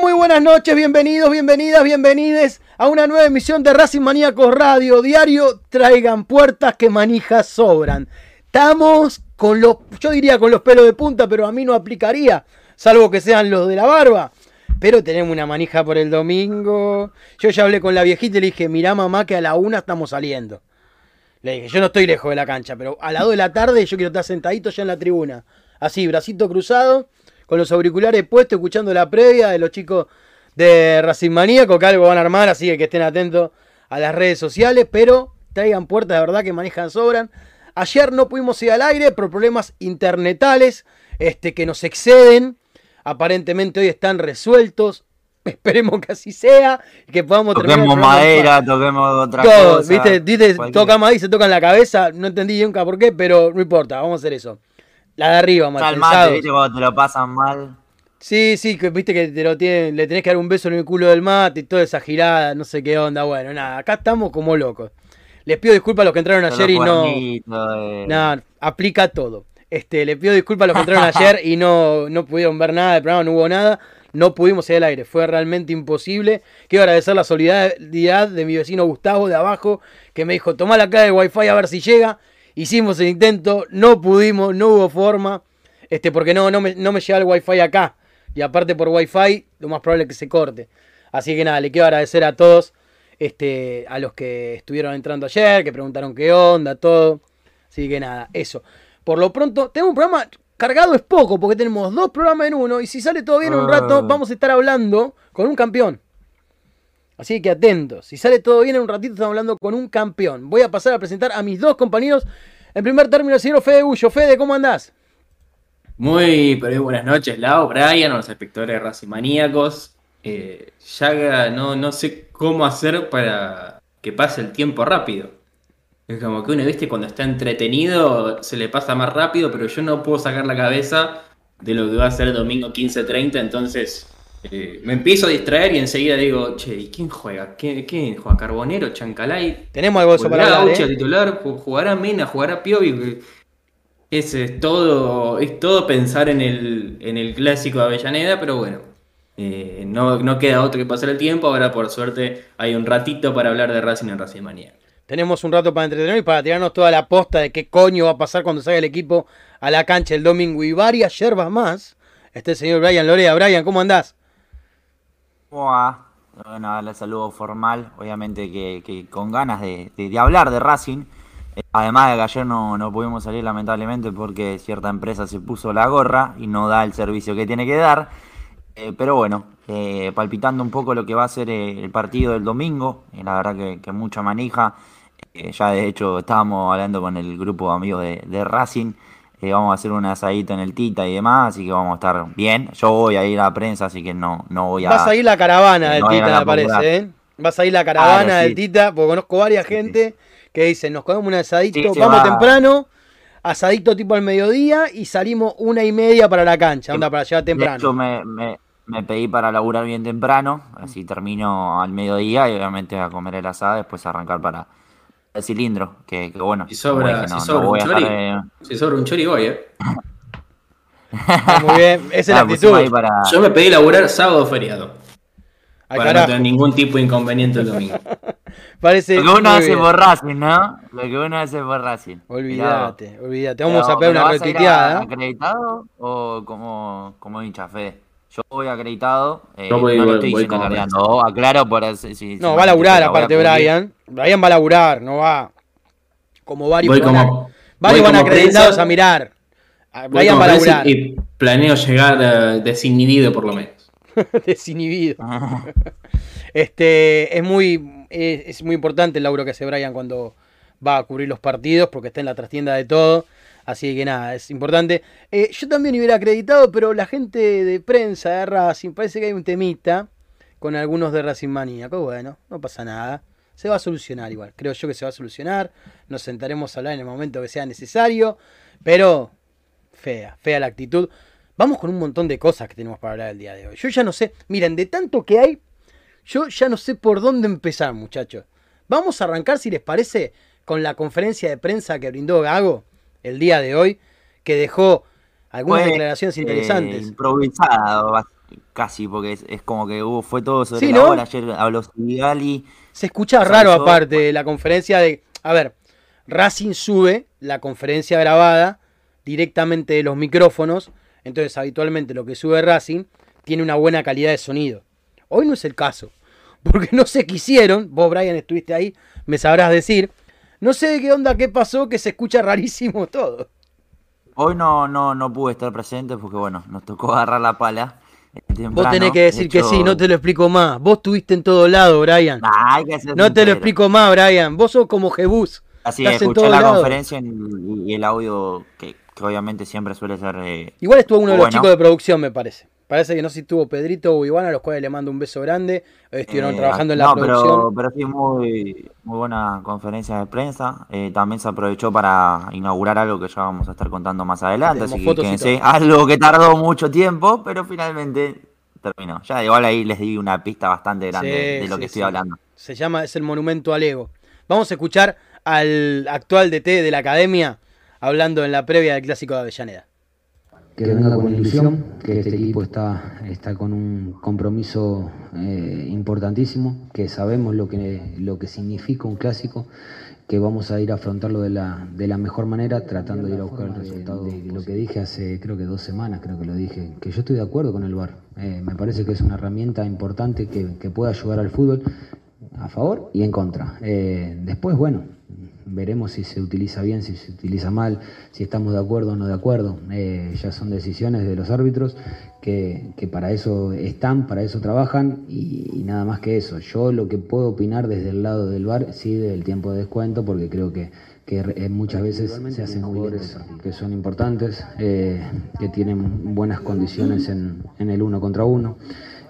Muy, buenas noches, bienvenidos, bienvenidas, bienvenides a una nueva emisión de Racing Maníacos Radio Diario. Traigan puertas que manijas sobran. Estamos con los, yo diría con los pelos de punta, pero a mí no aplicaría, salvo que sean los de la barba. Pero tenemos una manija por el domingo. Yo ya hablé con la viejita y le dije, mirá mamá que a la una estamos saliendo. Le dije, yo no estoy lejos de la cancha, pero a las dos de la tarde yo quiero estar sentadito ya en la tribuna. Así, bracito cruzado con los auriculares puestos, escuchando la previa de los chicos de Racing Maníaco, que algo van a armar, así que estén atentos a las redes sociales, pero traigan puertas de verdad que manejan sobran. Ayer no pudimos ir al aire por problemas internetales este, que nos exceden. Aparentemente hoy están resueltos. Esperemos que así sea que podamos toquemos madera, toquemos otra Todo, cosa. ¿viste? ¿Viste? Toca madera y se toca en la cabeza. No entendí nunca por qué, pero no importa, vamos a hacer eso. La de arriba, mal mate, ¿viste? Cuando te lo pasan mal. Sí, sí, que viste que te lo tienen, le tenés que dar un beso en el culo del mate y toda esa girada, no sé qué onda. Bueno, nada, acá estamos como locos. Les pido disculpas a los que entraron ayer y no. Eh. Nada, aplica todo. Este, le pido disculpas a los que entraron ayer y no, no pudieron ver nada del programa, no hubo nada. No pudimos ir al aire, fue realmente imposible. Quiero agradecer la solidaridad de mi vecino Gustavo de abajo, que me dijo, toma la clave de wifi a ver si llega. Hicimos el intento, no pudimos, no hubo forma, este, porque no, no, me, no me llega el wifi acá. Y aparte por wifi, lo más probable es que se corte. Así que nada, le quiero agradecer a todos, este, a los que estuvieron entrando ayer, que preguntaron qué onda, todo. Así que nada, eso. Por lo pronto, tengo un programa cargado es poco, porque tenemos dos programas en uno, y si sale todo bien en un rato, vamos a estar hablando con un campeón. Así que atentos. Si sale todo bien en un ratito, estamos hablando con un campeón. Voy a pasar a presentar a mis dos compañeros. En primer término, el señor Fede Gullo. Fede, ¿cómo andás? Muy, pero buenas noches, Lau, Brian, a los espectadores de. Eh, ya no, no sé cómo hacer para que pase el tiempo rápido. Es como que uno, viste, cuando está entretenido se le pasa más rápido, pero yo no puedo sacar la cabeza de lo que va a ser el domingo 15.30, entonces eh, me empiezo a distraer y enseguida digo, che, ¿y quién juega? ¿Quién, quién juega? ¿Carbonero? ¿Chancalay? Tenemos algo de eso para hablar, ¿eh? titular? ¿Jugará Mena? ¿Jugará Piovi? Ese es todo, es todo pensar en el, en el clásico de Avellaneda, pero bueno, eh, no, no, queda otro que pasar el tiempo. Ahora, por suerte, hay un ratito para hablar de Racing en Racing Manía. Tenemos un rato para entretener y para tirarnos toda la posta de qué coño va a pasar cuando salga el equipo a la cancha el domingo y varias yerbas más. Este señor Brian Lorea. Brian, ¿cómo andás? ¿Cómo va? Bueno, el saludo formal, obviamente que, con ganas de, hablar de Racing. Eh, además de que ayer no, no, pudimos salir lamentablemente porque cierta empresa se puso la gorra y no da el servicio que tiene que dar. Eh, pero bueno, eh, palpitando un poco lo que va a ser el partido del domingo, la verdad que, mucha manija. ya de hecho estábamos hablando con el grupo de amigos de Racing vamos a hacer un asadito en el Tita y demás, así que vamos a estar bien. Yo voy a ir a la prensa, así que no, no voy a... Vas a ir la caravana del Tita, me parece, ¿eh? Vas a ir la caravana del Tita, porque conozco varias gente que dicen, nos comemos un asadito, vamos temprano, asadito tipo al mediodía y salimos una y media para la cancha, anda para llegar temprano. Yo me, me, me, pedí para laburar bien temprano, así termino al mediodía y obviamente a comer el asado, después arrancar para el cilindro, que, bueno. Si sobra, si sobra un chori, si sobra un chori voy, eh. Muy bien, esa es la ah, actitud. Para... Yo me pedí laburar sábado feriado. para no tener ningún tipo de inconveniente el domingo. Parece Lo que uno hace por Racing, ¿no? Lo que uno hace por Racing. Olvídate, olvídate. Vamos a pegar una retuiteada. ¿Acreditado o como, como hincha, Fede? Yo voy acreditado. Eh, no, voy, no lo estoy diciendo cargando. Aclaro por si, No, va a laburar aparte Brian. Brian va a laburar, no va. Como varios. Voy como, varios van acreditados a mirar. Brian va a laburar. Y planeo llegar uh, desinhibido por lo menos. desinhibido. este es muy, es, es muy importante el laburo que hace Brian cuando va a cubrir los partidos porque está en la trastienda de todo. Así que nada, es importante. Eh, yo también hubiera acreditado, pero la gente de prensa de Racing, parece que hay un temita con algunos de Racing Maníaco. Bueno, no pasa nada. Se va a solucionar igual. Creo yo que se va a solucionar. Nos sentaremos a hablar en el momento que sea necesario. Pero fea, fea la actitud. Vamos con un montón de cosas que tenemos para hablar el día de hoy. Yo ya no sé, miren, de tanto que hay, yo ya no sé por dónde empezar, muchachos. Vamos a arrancar, si les parece, con la conferencia de prensa que brindó Gago el día de hoy, que dejó algunas declaraciones interesantes. improvisado, casi, porque es, es como que hubo, fue todo sobre Sí, la ¿no? bola. Ayer habló Sigali. Se escucha raro eso- aparte la conferencia de... A ver, Racing sube la conferencia grabada directamente de los micrófonos, entonces habitualmente lo que sube Racing tiene una buena calidad de sonido. Hoy no es el caso, porque no sé qué hicieron, vos Brian estuviste ahí, me sabrás decir, no sé de qué onda, qué pasó, que se escucha rarísimo todo. Hoy no, no, no pude estar presente porque, bueno, nos tocó agarrar la pala. eh, Vos temprano. tenés que De decir que sí, no te lo explico más. Vos estuviste en todo lado, Brian. Nah, hay que ser No te lo explico más, Brian. Vos sos como Jebus. Así, Estás en escuché la conferencia en- y el audio que, que obviamente siempre suele ser... eh, Igual estuvo uno de los chicos de producción, me parece. Parece que no sé si estuvo Pedrito o Iván, a los cuales le mando un beso grande. Estuvieron Eh, trabajando en la no, producción. Pero, pero sí, muy, muy buena conferencia de prensa. Eh, también se aprovechó para inaugurar algo que ya vamos a estar contando más adelante. Así que quédense. Algo que tardó mucho tiempo, pero finalmente terminó. Ya igual ahí les di una pista bastante grande Sí, de lo sí, que estoy sí. hablando. Se llama, es el monumento al ego. Vamos a escuchar al actual DT de la academia hablando en la previa del clásico de Avellaneda. Que venga con ilusión, que este equipo está, está con un compromiso eh, importantísimo, que sabemos lo que, lo que significa un clásico, que vamos a ir a afrontarlo de la, de la mejor manera, tratando de ir a buscar el resultado. De, lo que dije hace creo que dos semanas, creo que lo dije, que yo estoy de acuerdo con el VAR. Eh, me parece que es una herramienta importante que, que puede ayudar al fútbol a favor y en contra. Eh, después, bueno, veremos si se utiliza bien, si se utiliza mal, si estamos de acuerdo o no de acuerdo. Eh, ya son decisiones de los árbitros que, que para eso están, para eso trabajan y, y nada más que eso. Yo lo que puedo opinar desde el lado del VAR, sí, del tiempo de descuento, porque creo que, eh, muchas veces se hacen jugadores que son importantes, eh, que tienen buenas condiciones en, en el uno contra uno.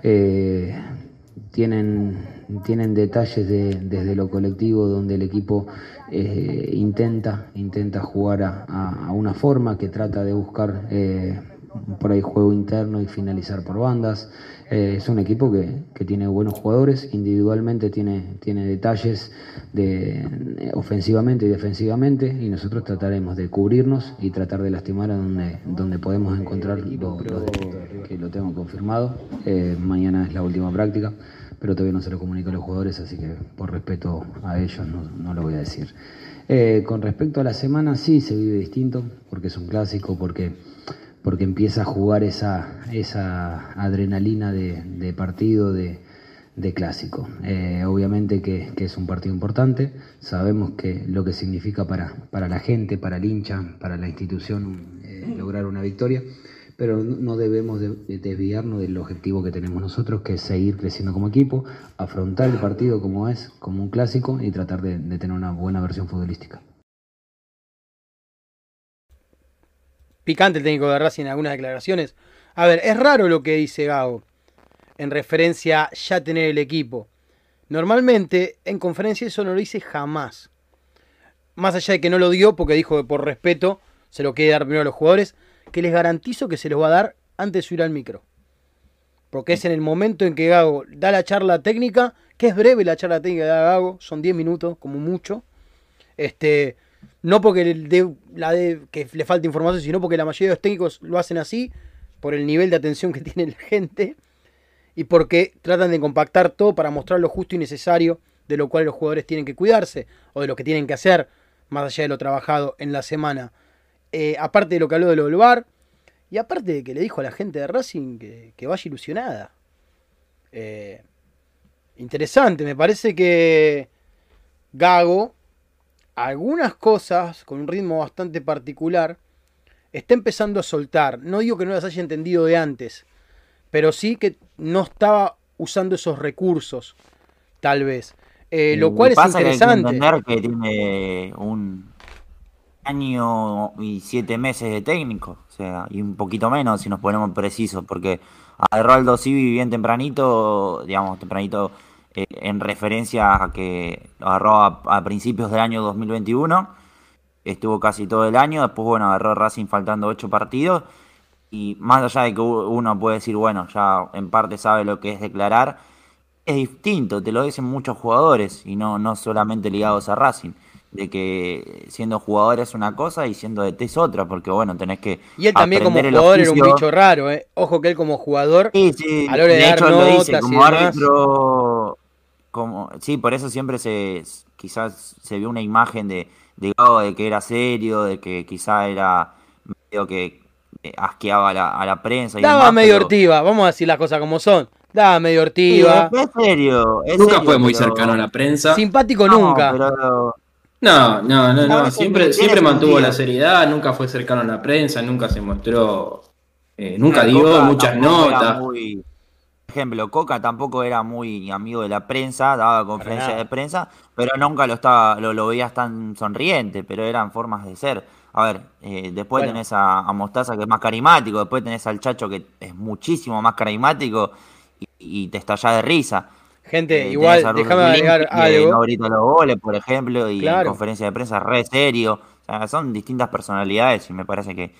Eh, tienen, tienen detalles de- desde lo colectivo donde el equipo eh, intenta, intenta jugar a, una forma que trata de buscar eh, por ahí juego interno y finalizar por bandas. Eh, es un equipo que, tiene buenos jugadores, individualmente tiene, tiene detalles de, ofensivamente y defensivamente y nosotros trataremos de cubrirnos y tratar de lastimar a donde, donde podemos encontrar lo- los que lo tengo confirmado. Mañana es la última práctica, pero todavía no se lo comunico a los jugadores, así que por respeto a ellos no, no lo voy a decir. Eh, con respecto a la semana, sí se vive distinto, porque es un clásico, porque, porque empieza a jugar esa, esa adrenalina de, partido, de, clásico. Eh, obviamente que, que es un partido importante, sabemos que lo que significa para, para la gente, para el hincha, para la institución eh, lograr una victoria, pero no debemos de- de desviarnos del objetivo que tenemos nosotros, que es seguir creciendo como equipo, afrontar el partido como es, como un clásico y tratar de, de tener una buena versión futbolística. Picante el técnico de Racing en algunas declaraciones. A ver, es raro lo que dice Gago en referencia a ya tener el equipo. Normalmente en conferencia eso no lo dice jamás. Más allá de que no lo dio porque dijo que por respeto se lo quiere dar primero a los jugadores, que les garantizo que se los va a dar antes de subir al micro. Porque es en el momento en que Gago da la charla técnica, que es breve la charla técnica de Gago, son 10 minutos como mucho. Este, no porque que le falte información, sino porque la mayoría de los técnicos lo hacen así, por el nivel de atención que tiene la gente, y porque tratan de compactar todo para mostrar lo justo y necesario de lo cual los jugadores tienen que cuidarse, o de lo que tienen que hacer, más allá de lo trabajado en la semana. Eh, aparte de lo que habló de lo del VAR, y aparte de que le dijo a la gente de Racing que, que vaya ilusionada. Eh, interesante, me parece que Gago, algunas cosas con un ritmo bastante particular, está empezando a soltar. No digo que no las haya entendido de antes, pero sí que no estaba usando esos recursos, tal vez. Eh, lo cual es pasa que hay que interesante. entender que tiene un año y siete meses de técnico, o sea, y un poquito menos si nos ponemos precisos, porque agarró al Civi bien tempranito, digamos, tempranito eh, en referencia a que agarró a, a principios del año 2021, estuvo casi todo el año, después, bueno, agarró Racing faltando ocho partidos, y más allá de que uno puede decir, bueno, ya en parte sabe lo que es declarar, es distinto, te lo dicen muchos jugadores y no, no solamente ligados a Racing. De que siendo jugador es una cosa y siendo DT es otra, porque bueno, tenés que. Y él también como jugador era un bicho raro, ¿eh? Ojo que él como jugador, Sí, sí, a la hora de de dar hecho lo dice, como árbitro, como, sí, por eso siempre se, quizás se vio una imagen de, de que era serio, de que quizá era medio que eh, asqueaba a la, a la prensa y daba demás, medio pero- ortiva, vamos a decir las cosas como son. Daba medio Sí, ortiva, es serio, es Nunca serio, fue muy pero- cercano a la prensa. simpático No, nunca. pero- No, no, no, No, Siempre, siempre mantuvo la seriedad, nunca fue cercano a la prensa, nunca se mostró, eh, nunca dio Coca muchas notas. muy- Por ejemplo, Coca tampoco era muy amigo de la prensa, daba conferencias de prensa, pero nunca lo estaba, lo, lo veías tan sonriente, pero eran formas de ser. A ver, eh, después Bueno. tenés a, a Mostaza que es más carismático, después tenés al Chacho que es muchísimo más carismático y, y te estallás de risa. Gente, Eh, igual, déjame agregar algo. no grita los goles, por ejemplo, y Claro. en conferencia de prensa re serio. O sea, son distintas personalidades y me parece que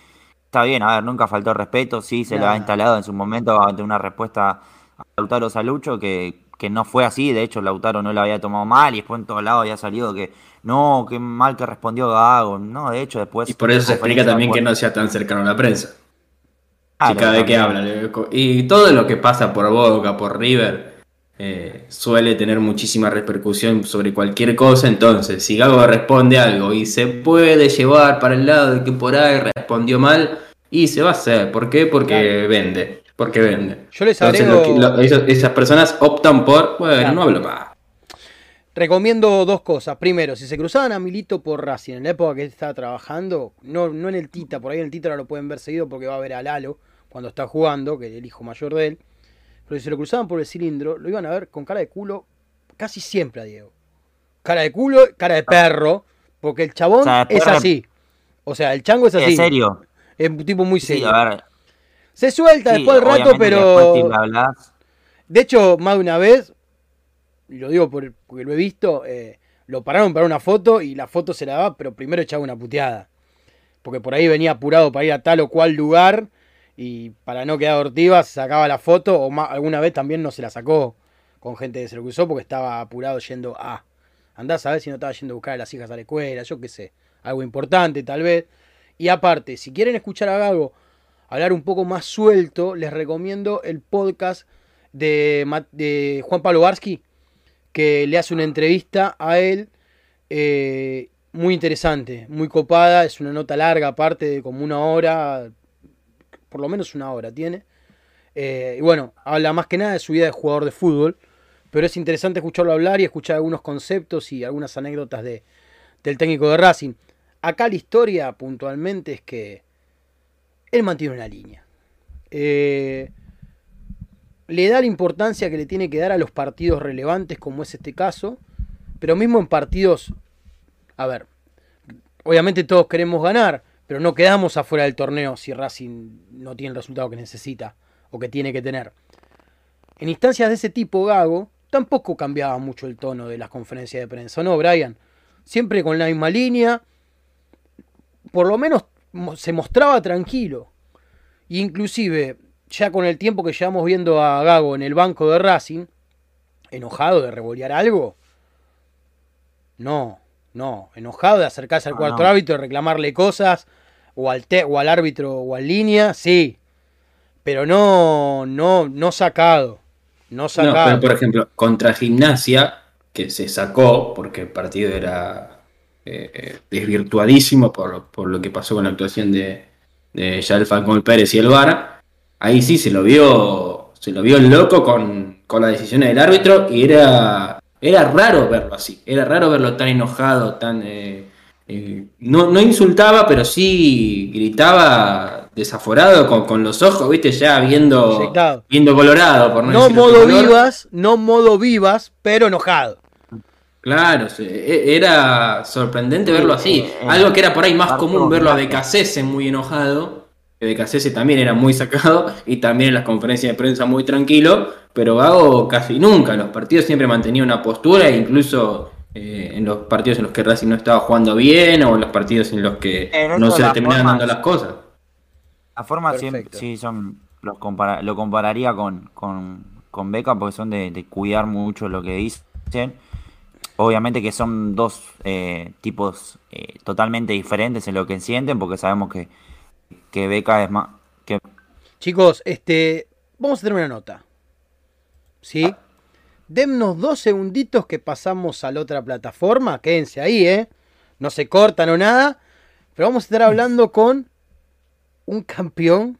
está bien. A ver, nunca faltó respeto. Sí, se le Nah. ha instalado en su momento ante una respuesta a Lautaro Salucho que, que no fue así. De hecho, Lautaro no lo había tomado mal y después en todos lados había salido que no, qué mal que respondió Gago. No, de hecho, después. Y por eso se explica también que no sea tan cercano a la prensa. Claro, Sí, cada vez que habla. Y todo lo que pasa por Boca, por River, eh, suele tener muchísima repercusión sobre cualquier cosa. Entonces, si Gago responde algo y se puede llevar para el lado de que por ahí respondió mal, y se va a hacer. ¿Por qué? Porque vende. Porque vende. Yo les Entonces, agrego- lo que- lo- esas personas optan por, bueno, Claro. no hablo más. Recomiendo dos cosas. Primero, si se cruzaban a Milito por Racing en la época que estaba trabajando, no, no en el Tita, por ahí en el Tita ahora lo pueden ver seguido porque va a ver a Lalo cuando está jugando, que es el hijo mayor de él. Pero si se lo cruzaban por el cilindro, lo iban a ver con cara de culo casi siempre a Diego. Cara de culo, cara de perro, porque el chabón O sea, es así. O sea, el chango es así. ¿En serio? Es un tipo muy Sí, serio. a ver. se suelta sí, después del rato, pero. De hecho, más de una vez, y lo digo por- porque lo he visto, eh, lo pararon para una foto y la foto se la daba, pero primero echaba una puteada. Porque por ahí venía apurado para ir a tal o cual lugar y para no quedar ortiva se sacaba la foto o alguna vez también no se la sacó con gente que se porque estaba apurado yendo a... Andás a ver si no estaba yendo a buscar a las hijas a la escuela, yo qué sé, algo importante tal vez. Y aparte, si quieren escuchar a Gago hablar un poco más suelto, les recomiendo el podcast de, de Juan Pablo Barsky, que le hace una entrevista a él eh, muy interesante, muy copada, es una nota larga aparte de como una hora, por lo menos una hora tiene. Eh, y bueno, habla más que nada de su vida de jugador de fútbol, pero es interesante escucharlo hablar y escuchar algunos conceptos y algunas anécdotas de, del técnico de Racing. Acá la historia puntualmente es que él mantiene una línea. Eh, le da la importancia que le tiene que dar a los partidos relevantes, como es este caso, pero mismo en partidos, a ver, obviamente todos queremos ganar, pero no quedamos afuera del torneo si Racing no tiene el resultado que necesita o que tiene que tener. En instancias de ese tipo, Gago tampoco cambiaba mucho el tono de las conferencias de prensa, ¿no, Brian? Siempre con la misma línea, por lo menos se mostraba tranquilo. E inclusive, ya con el tiempo que llevamos viendo a Gago en el banco de Racing, enojado de revolear algo. No, no, enojado de acercarse al No, cuarto no. árbitro y reclamarle cosas, o al, te- o al árbitro o al línea, sí. Pero no, no, no sacado. No pero por ejemplo, contra Gimnasia, que se sacó porque el partido era eh, eh, desvirtuadísimo por, lo- por lo que pasó con la actuación de, de Yael Falcón Pérez y el VAR, ahí sí se lo vio, se lo vio loco con, con la decisión del árbitro y era, era raro verlo así, era raro verlo tan enojado, tan... eh, eh, no, no insultaba, pero sí gritaba desaforado con, con los ojos, viste, ya viendo, viendo colorado, por no, no modo color. vivas, no modo vivas, pero enojado. Claro, e- era sorprendente verlo así. eh, eh, Algo que era por ahí más común verlo a. Becasese muy enojado, que Becasese también era muy sacado y también en las conferencias de prensa muy tranquilo, pero Gago casi nunca. En los partidos siempre mantenía una postura e incluso eh, en los partidos en los que Racing no estaba jugando bien o en los partidos en los que En no se le terminaban dando las cosas. La forma siempre, sí, son, los compara- lo compararía con, con, con Beca porque son de, de cuidar mucho lo que dicen. obviamente que son dos eh, tipos eh, totalmente diferentes en lo que sienten, porque sabemos que, que Beca es más... Que... Chicos, este, vamos a tener una nota. ¿Sí? Dennos dos segunditos que pasamos a la otra plataforma. Quédense ahí, ¿eh? No se cortan o nada. Pero vamos a estar hablando con un campeón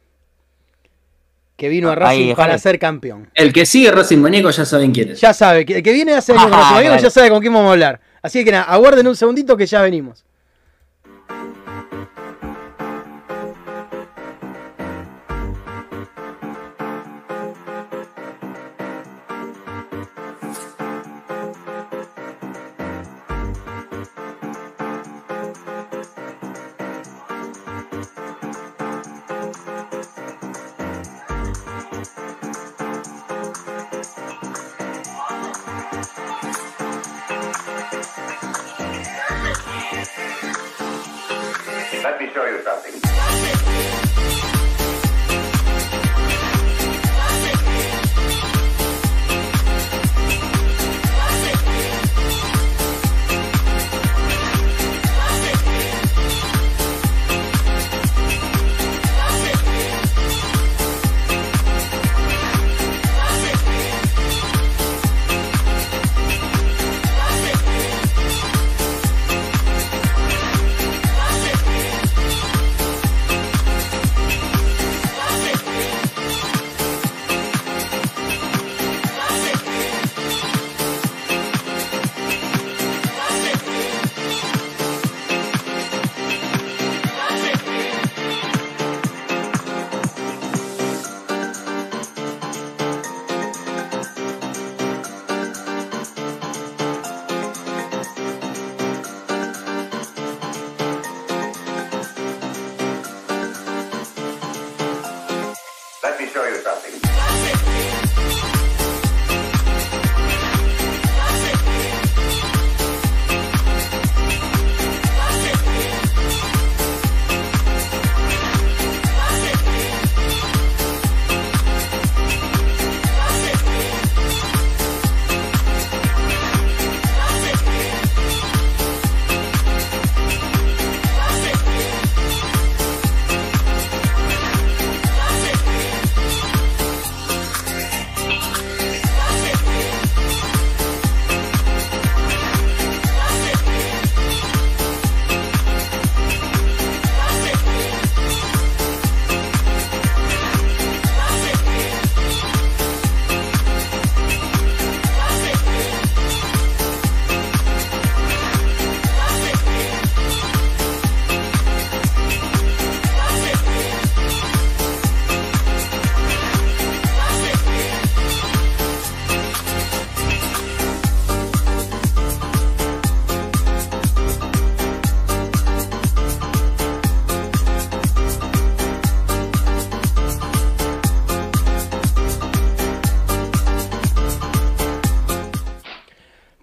que vino a Racing para ser campeón. El que sigue Racing Maníaco ya saben quién es. Ya sabe, el que viene hace años Racing Maníaco ya sabe con quién vamos a hablar. Así que nada, aguarden un segundito que ya venimos. Let me show you something.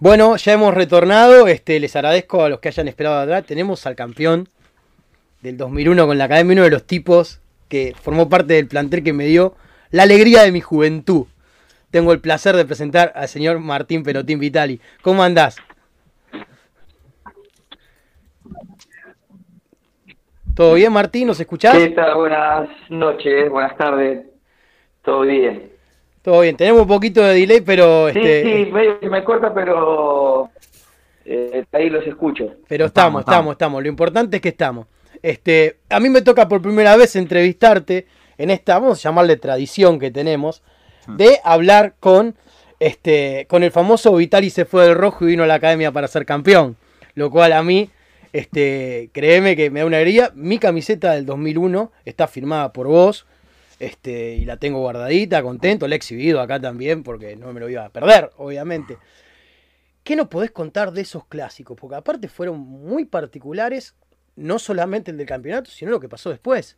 Bueno, ya hemos retornado. Este, les agradezco a los que hayan esperado atrás. Tenemos al campeón del 2001 con la Academia, uno de los tipos que formó parte del plantel que me dio la alegría de mi juventud. Tengo el placer de presentar al señor Martín Pelotín Vitali. ¿Cómo andás? ¿Todo bien, Martín? ¿Nos escuchás? ¿Qué tal? Buenas noches, buenas tardes. ¿Todo bien? Todo bien, tenemos un poquito de delay, pero... Sí, este, sí, medio que me corta, pero eh, ahí los escucho. Pero estamos, estamos, estamos, Lo importante es que estamos. Este, a mí me toca por primera vez entrevistarte en esta, vamos a llamarle tradición que tenemos, de hablar con, este, con el famoso Vitali se fue del rojo y vino a la academia para ser campeón. Lo cual a mí, este, créeme que me da una alegría. Mi camiseta del 2001 está firmada por vos. Este, y la tengo guardadita, contento, la he exhibido acá también porque no me lo iba a perder, obviamente. ¿Qué nos podés contar de esos clásicos? Porque aparte fueron muy particulares, no solamente el del campeonato, sino lo que pasó después.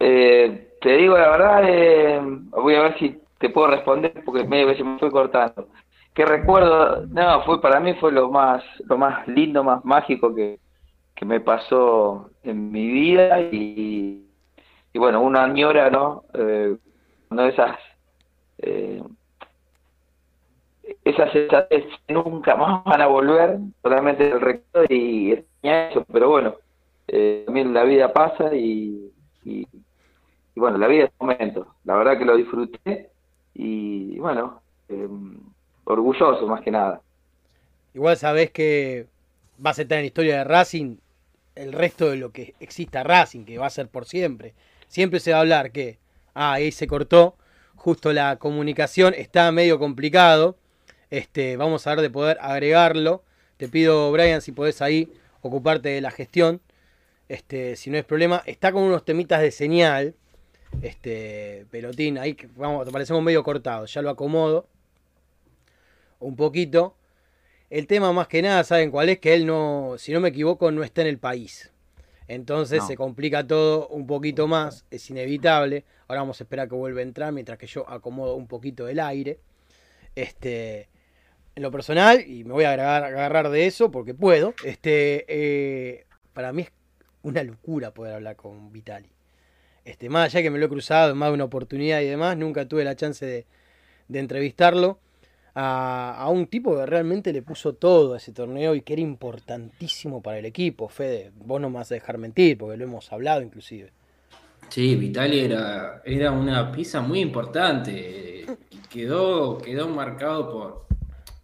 Eh, te digo la verdad, eh, voy a ver si te puedo responder porque medio que se me fue cortando que recuerdo, no, fue para mí fue lo más, lo más lindo, más mágico que, me pasó en mi vida y, y bueno, uno añora, ¿no? Eh, no esas eh, esas sensaciones nunca más van a volver, solamente el recuerdo y eso, pero bueno, eh, también la vida pasa y, y, bueno, la vida es un momento, la verdad que lo disfruté y bueno, eh, orgulloso más que nada. Igual sabés que vas a estar en la historia de Racing el resto de lo que exista Racing, que va a ser por siempre. Siempre se va a hablar que, ah, ahí se cortó, justo la comunicación está medio complicado. Este, vamos a ver de poder agregarlo. Te pido, Brian, si podés ahí ocuparte de la gestión. Este, si no es problema, está con unos temitas de señal. Este, pelotín, ahí vamos, parecemos medio cortados. Ya lo acomodo un poquito. El tema más que nada, ¿saben cuál es? Que él no, si no me equivoco, no está en el país. Entonces se complica todo un poquito más, es inevitable. Ahora vamos a esperar que vuelva a entrar mientras que yo acomodo un poquito el aire. Este, en lo personal, y me voy a agarrar, agarrar de eso porque puedo, este, eh, para mí es una locura poder hablar con Vitali. Este, más allá que me lo he cruzado en más de una oportunidad y demás, nunca tuve la chance de, de entrevistarlo a, un tipo que realmente le puso todo a ese torneo y que era importantísimo para el equipo. Fede, vos no me vas a dejar mentir porque lo hemos hablado inclusive. Sí, Vitali era, era una pieza muy importante. Quedó, quedó marcado por,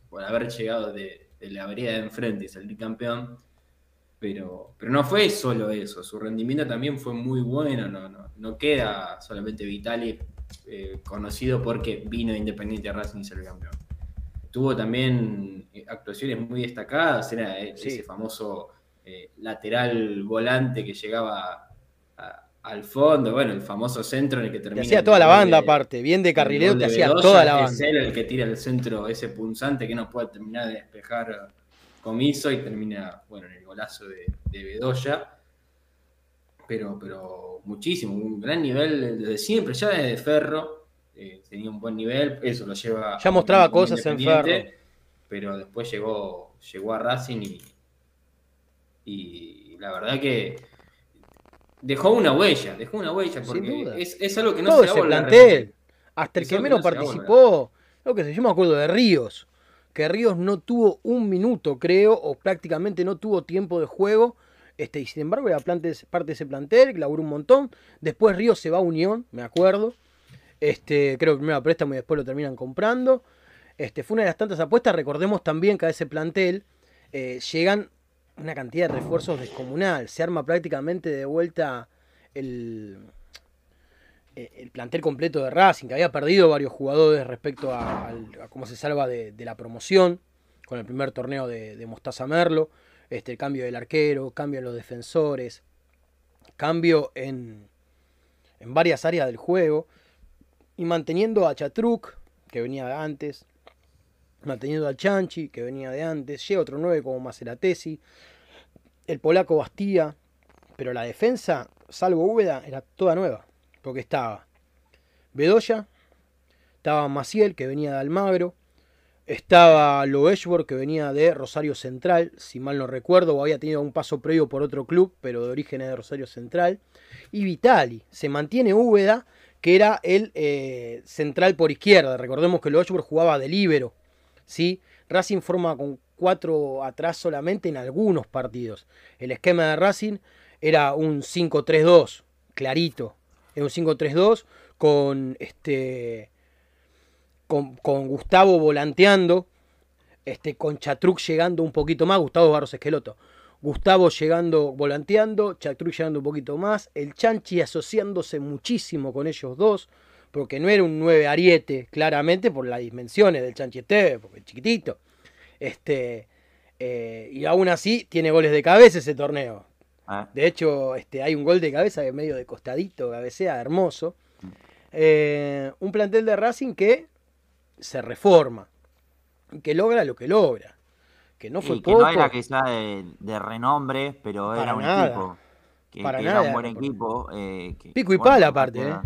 por haber llegado de, la vereda de enfrente y salir campeón. Pero, pero no fue solo eso, su rendimiento también fue muy bueno. No, no, queda solamente Vitali eh, conocido porque vino Independiente Racing y salió campeón tuvo también eh, actuaciones muy destacadas, era eh, ese famoso eh, lateral volante que llegaba al fondo, bueno, el famoso centro en el que termina. hacía toda la banda aparte, bien de carrilero, te hacía toda la banda. Es él el que tira el centro, ese punzante que no puede terminar de despejar Comiso y termina, bueno, en el golazo de, de Bedoya. Pero, pero muchísimo, un gran nivel desde siempre, ya desde Ferro eh, tenía un buen nivel, eso lo lleva. Ya mostraba cosas en Ferro. Pero después llegó, llegó a Racing y, y la verdad que dejó una huella, dejó una huella, porque es, es, algo que no Todo se ese plantel, hasta el que menos participó, lo que sé, yo me acuerdo de Ríos, que Ríos no tuvo un minuto, creo, o prácticamente no tuvo tiempo de juego. Este, y sin embargo era parte de ese plantel, laburó un montón. Después Ríos se va a Unión, me acuerdo. Este, creo que primero préstamo y después lo terminan comprando. Este, fue una de las tantas apuestas. Recordemos también que a ese plantel eh, llegan una cantidad de refuerzos descomunal. Se arma prácticamente de vuelta el, eh, el plantel completo de Racing, que había perdido varios jugadores respecto a, cómo se salva de, la promoción con el primer torneo de, Mostaza Merlo. Este, el cambio del arquero, cambio en los defensores, cambio en, en varias áreas del juego y manteniendo a Chatruc, que venía de antes, manteniendo a Chanchi, que venía de antes, llega otro 9 como Maceratesi, el polaco Bastía, pero la defensa, salvo Úbeda, era toda nueva, porque estaba Bedoya, estaba Maciel, que venía de Almagro, estaba Loeshbor, que venía de Rosario Central, si mal no recuerdo, o había tenido un paso previo por otro club, pero de origen de Rosario Central, y Vitali, se mantiene Úbeda, que era el eh, central por izquierda. Recordemos que Lochburg jugaba de líbero. ¿sí? Racing forma con cuatro atrás solamente en algunos partidos. El esquema de Racing era un 5-3-2, clarito. Era un 5-3-2 con, este, con, con, Gustavo volanteando, este, con Chatruc llegando un poquito más, Gustavo Barros Esqueloto, Gustavo llegando, volanteando, Chatruc llegando un poquito más, el Chanchi asociándose muchísimo con ellos dos, porque no era un 9 ariete, claramente por las dimensiones del Chanchi Esteve, porque es chiquitito. Este, eh, y aún así tiene goles de cabeza ese torneo. Ah. De hecho, este, hay un gol de cabeza que medio de costadito, cabecea, hermoso. Eh, un plantel de Racing que se reforma, que logra lo que logra que no fue que no era que sea de, renombre, pero era un equipo. Que, era un buen equipo. Eh, Pico y pala, aparte. ¿eh?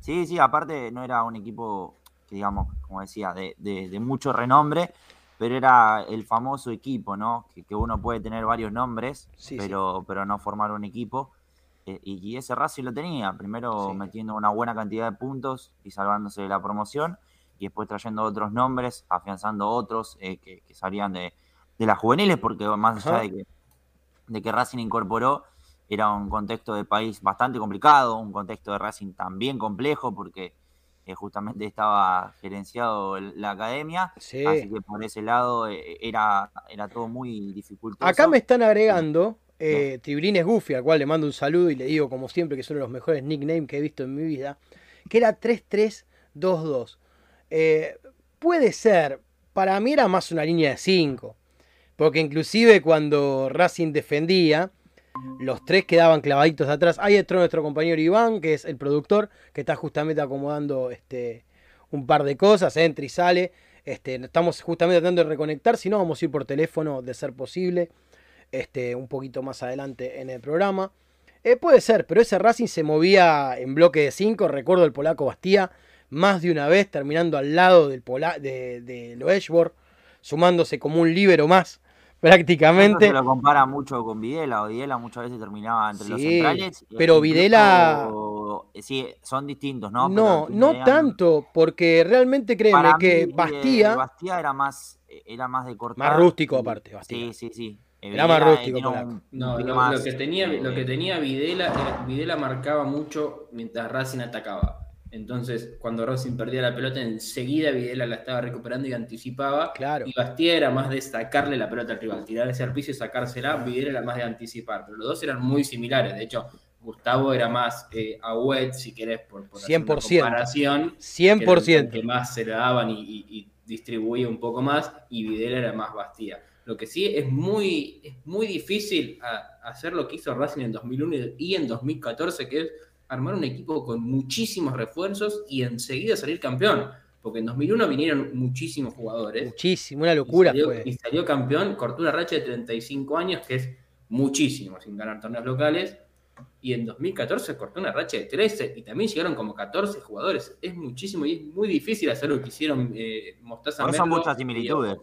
Sí, sí, aparte no era un equipo, que digamos, como decía, de, mucho renombre, pero era el famoso equipo, ¿no? Que, uno puede tener varios nombres, pero, pero no formar un equipo. eh, y, ese Racing lo tenía, primero Sí. metiendo una buena cantidad de puntos y salvándose de la promoción, y después trayendo otros nombres, afianzando otros eh, que, que salían de, de las juveniles, porque más allá de que, de que Racing incorporó, era un contexto de país bastante complicado, un contexto de Racing también complejo, porque eh, justamente estaba gerenciado la academia, Sí. así que por ese lado eh, era, era todo muy dificultoso. Acá me están agregando eh, Tibrines Goofy, al cual le mando un saludo y le digo, como siempre, que son los mejores nicknames que he visto en mi vida, que era 3322. Eh, puede ser, para mí era más una línea de 5, porque inclusive cuando Racing defendía, los tres quedaban clavaditos atrás. Ahí entró nuestro compañero Iván, que es el productor, que está justamente acomodando este, un par de cosas, entra y sale. Este, estamos justamente tratando de reconectar, si no vamos a ir por teléfono de ser posible, este, un poquito más adelante en el programa. Eh, puede ser, pero ese Racing se movía en bloque de 5, recuerdo el polaco Bastía, más de una vez terminando al lado del pola de, de sumándose como un líbero más, Prácticamente. se lo compara mucho con Videla, o Videla muchas veces terminaba entre los centrales. pero incluso- Videla- Sí, son distintos, ¿no? No, Pero no tanto, porque realmente créeme para que mí, eh, Bastía, Bastía era más, era más de cortar. Más rústico y- aparte, Bastía. Sí, sí, sí. Eh, Era más eh, rústico, un- No, lo, lo que tenía, eh, lo que tenía Videla, era- Videla marcaba mucho mientras Racing atacaba. Entonces, cuando Racing perdía la pelota, enseguida Videla la estaba recuperando y anticipaba. claro, Y Bastía era más de sacarle la pelota al rival, tirarse al piso y sacársela. Videla era más de anticipar. Pero los dos eran muy similares. De hecho, Gustavo era más eh, Agüed, si querés, por, por hacer una 100%. comparación. que era el 100%. que más se la daban y, y- y distribuía un poco más, y Videla era más Bastía. Lo que sí es muy, es muy difícil a- hacer lo que hizo Racing en 2001 y en 2014, que es armar un equipo con muchísimos refuerzos y enseguida salir campeón. Porque en 2001 vinieron muchísimos jugadores. Muchísimo, una locura y salió, fue. y salió campeón, cortó una racha de 35 años, que es muchísimo sin ganar torneos locales. Y en 2014 cortó una racha de 13 y también llegaron como 14 jugadores. Es muchísimo y es muy difícil hacer lo que hicieron eh, Mostaza Por eso muchas y similitudes.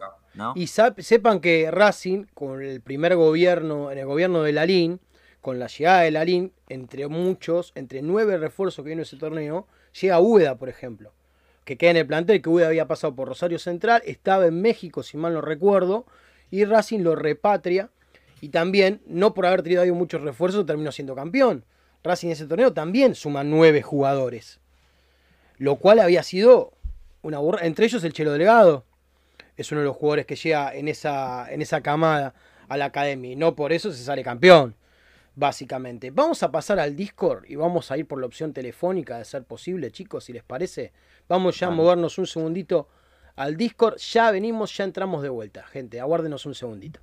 Y sap- sepan que Racing, con el primer gobierno, en el gobierno de Lalín, con la llegada de Lalín, entre muchos, entre nueve refuerzos que vino ese torneo, llega Ueda, por ejemplo, que queda en el plantel, que Ueda había pasado por Rosario Central, estaba en México, si mal no recuerdo, y Racing lo repatria, y también, no por haber traído muchos refuerzos, terminó siendo campeón. Racing en ese torneo también suma nueve jugadores, lo cual había sido una burra, entre ellos el Chelo Delgado, es uno de los jugadores que llega en esa, en esa camada a la academia. Y no por eso se sale campeón, básicamente. Vamos a pasar al Discord y vamos a ir por la opción telefónica de ser posible, chicos, si les parece. Vamos ya a movernos un segundito al Discord. Ya venimos, ya entramos de vuelta. Gente, aguárdenos un segundito.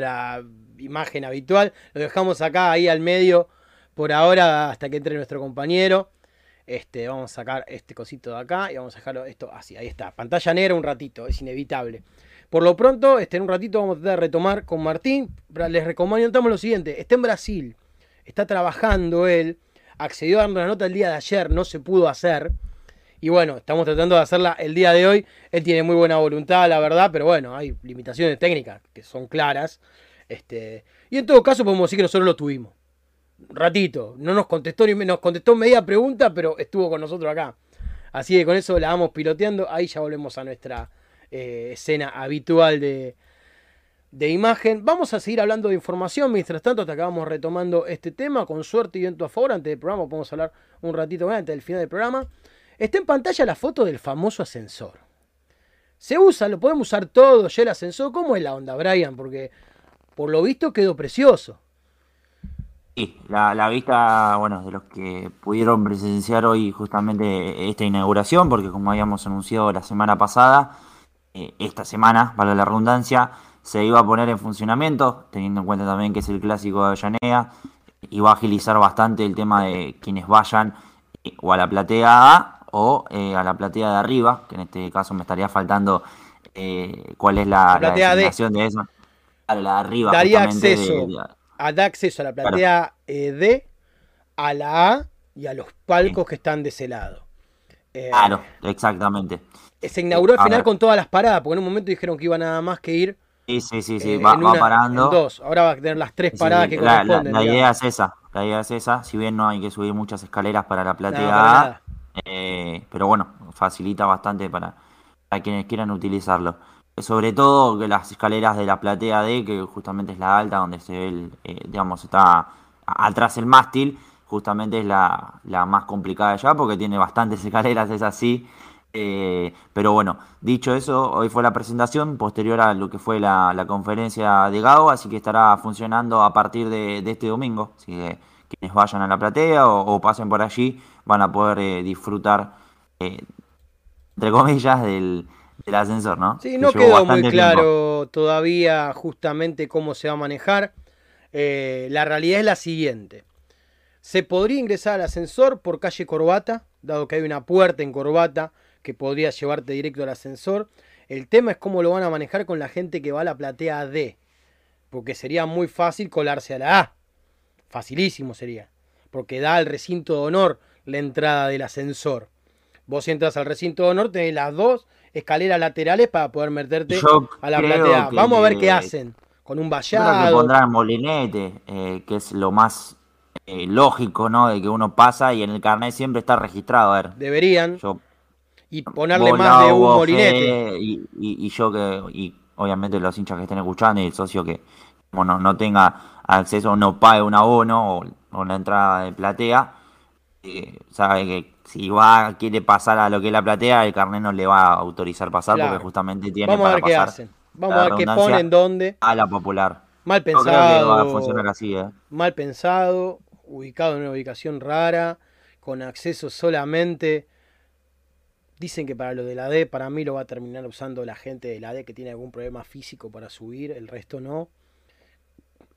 Nuestra imagen habitual. Lo dejamos acá, ahí al medio, por ahora, hasta que entre nuestro compañero. Este, vamos a sacar este cosito de acá y vamos a dejarlo esto así. Ahí está. Pantalla negra un ratito, es inevitable. Por lo pronto, este, en un ratito vamos a de retomar con Martín. Les recomendamos lo siguiente: está en Brasil, está trabajando él, accedió a darnos la nota el día de ayer, no se pudo hacer. Y bueno, estamos tratando de hacerla el día de hoy. Él tiene muy buena voluntad, la verdad, pero bueno, hay limitaciones técnicas que son claras. Este, y en todo caso podemos decir que nosotros lo tuvimos. Un ratito. No nos contestó ni nos contestó media pregunta, pero estuvo con nosotros acá. Así que con eso la vamos piloteando. Ahí ya volvemos a nuestra eh, escena habitual de, de imagen. Vamos a seguir hablando de información. Mientras tanto, hasta acabamos retomando este tema. Con suerte y viento a favor. Antes del programa, podemos hablar un ratito más antes del final del programa. Está en pantalla la foto del famoso ascensor. Se usa, lo podemos usar todo, ya el ascensor. ¿Cómo es la onda, Brian? Porque por lo visto quedó precioso. Sí, la, vista, bueno, de los que pudieron presenciar hoy justamente esta inauguración, porque como habíamos anunciado la semana pasada, eh, esta semana, vale la redundancia, se iba a poner en funcionamiento, teniendo en cuenta también que es el clásico de Avellaneda, y va a agilizar bastante el tema de quienes vayan eh, o a la platea A o eh, a la platea de arriba, que en este caso me estaría faltando eh, cuál es la, La platea D. designación de eso. A la de arriba, Daría de- acceso. de- A, da acceso a la platea eh, D, a la A y a los palcos que están de ese lado. Claro, exactamente. Se inauguró al final ver. con todas las paradas, porque en un momento dijeron que iba nada más que ir Sí, sí, sí, sí, va, parando. dos. Ahora va a tener las tres Sí, paradas que la, corresponden. la idea es esa, la idea es esa, si bien no hay que subir muchas escaleras para la platea A. eh, pero bueno, facilita bastante para, quienes quieran utilizarlo. Sobre todo que las escaleras de la platea D, que justamente es la alta, donde se ve, el, eh, digamos, está atrás el mástil, justamente es la, la más complicada ya, porque tiene bastantes escaleras, es así. Eh, pero bueno, dicho eso, hoy fue la presentación, posterior a lo que fue la, la conferencia de Gao, así que estará funcionando a partir de, este domingo. Así que quienes vayan a la platea o pasen por allí van a poder eh, disfrutar, eh, entre comillas, del, del ascensor, ¿no? Sí, Que no llevó quedó muy tiempo. claro todavía justamente cómo se va a manejar. Eh, la realidad es la siguiente. Se podría ingresar al ascensor por calle Corbata, dado que hay una puerta en Corbata que podría llevarte directo al ascensor. El tema es cómo lo van a manejar con la gente que va a la platea D, porque sería muy fácil colarse a la A. Facilísimo sería, porque da al recinto de honor la entrada del ascensor. Vos entras al recinto de honor, tenés las dos escaleras laterales para poder meterte Yo a la platea. Vamos a ver qué hacen. Con un Yo creo que vallado. pondrán molinete, eh, que es lo más eh, lógico, ¿no? De que uno pasa y en el carnet siempre está registrado. A ver, Deberían. yo Y ponerle más de un molinete. Y, y- y yo que, y obviamente los hinchas que estén escuchando y el socio que como no, no tenga acceso, no pague un abono o, o la entrada de platea, eh, sabe que si va, quiere pasar a lo que es la platea, el carnet no le va a autorizar pasar Claro. porque justamente tiene Vamos a para ver qué hacen. Vamos a ver qué ponen, dónde. a la popular. Mal creo que va a pensado. funcionar así, ¿eh? Mal pensado. Ubicado en una ubicación rara. Con acceso solamente. Dicen que para lo de la D, para mí lo va a terminar usando la gente de la D que tiene algún problema físico para subir, el resto no.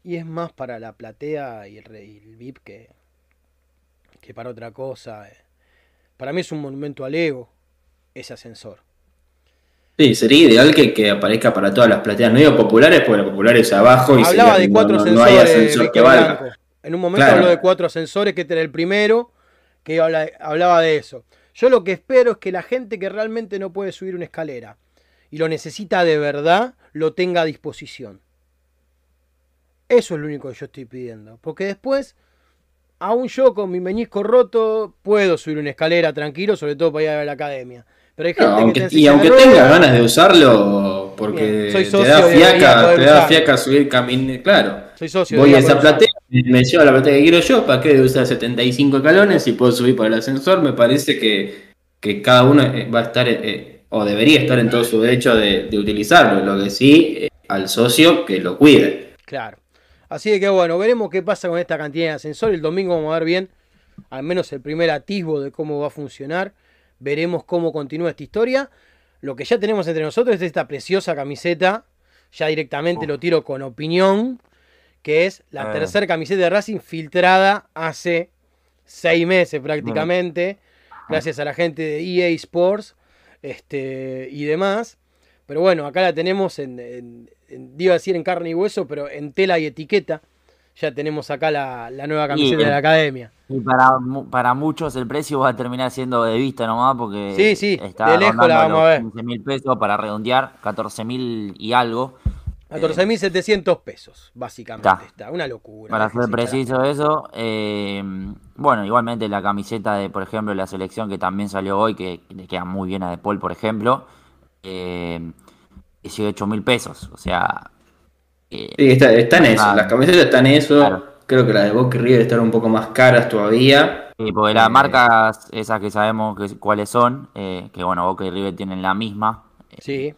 Y es más para la platea y el, y el VIP que, que para otra cosa. eh. Para mí es un monumento al ego ese ascensor. Sí, sería ideal que, que aparezca para todas las plateas. No digo populares, porque las populares es abajo y Hablaba sería- de cuatro no, no- no hay ascensores, ascensor que valga. En un momento Claro. habló de cuatro ascensores, que este era el primero, que habla- hablaba de eso. Yo lo que espero es que la gente que realmente no puede subir una escalera y lo necesita de verdad, lo tenga a disposición. Eso es lo único que yo estoy pidiendo. Porque después, aún yo con mi meñisco roto, puedo subir una escalera tranquilo, sobre todo para ir a la academia. Pero hay gente No, que te y aunque ruedas, tengas ganas de usarlo, porque te da fiaca, te da fiaca subir camino, claro. Soy socio. Voy a esa platea, me llevo a la platea que quiero yo, ¿para qué usar 75 escalones si puedo subir por el ascensor? Me parece que, que cada uno eh, va a estar, eh, o debería estar en todo su derecho de, de utilizarlo. Lo que sí, eh, al socio que lo cuide. Claro. Así que bueno, veremos qué pasa con esta cantidad de ascensor. El domingo vamos a ver bien, al menos el primer atisbo de cómo va a funcionar. Veremos cómo continúa esta historia. Lo que ya tenemos entre nosotros es esta preciosa camiseta. Ya directamente lo tiro con opinión. Que es la Eh. tercera camiseta de Racing filtrada hace seis meses prácticamente. Gracias a la gente de EA Sports este, y demás. Pero bueno, acá la tenemos en, en- en- iba a decir en carne y hueso, pero en tela y etiqueta. ya tenemos acá la, la nueva camiseta Y- de la academia. Y para, para muchos el precio va a terminar siendo de vista nomás porque Sí, sí, está de lejos la vamos a ver. los 15 mil pesos para redondear, 14 mil y algo. 14.700 pesos, básicamente. Está. Está. Una locura. Para ser preciso eso, eh, bueno, igualmente la camiseta de, por ejemplo, la selección que también salió hoy, que le queda muy bien a De Paul, por ejemplo, eh, 18 mil pesos. O sea, eh, Sí, está, está en eso. Las camisetas están en eso. Claro. Creo que las de Boca y River están un poco más caras todavía. Sí, porque las Eh, marcas, esas que sabemos que, cuáles son, eh, que bueno, Boca y River tienen la misma, eh, Sí,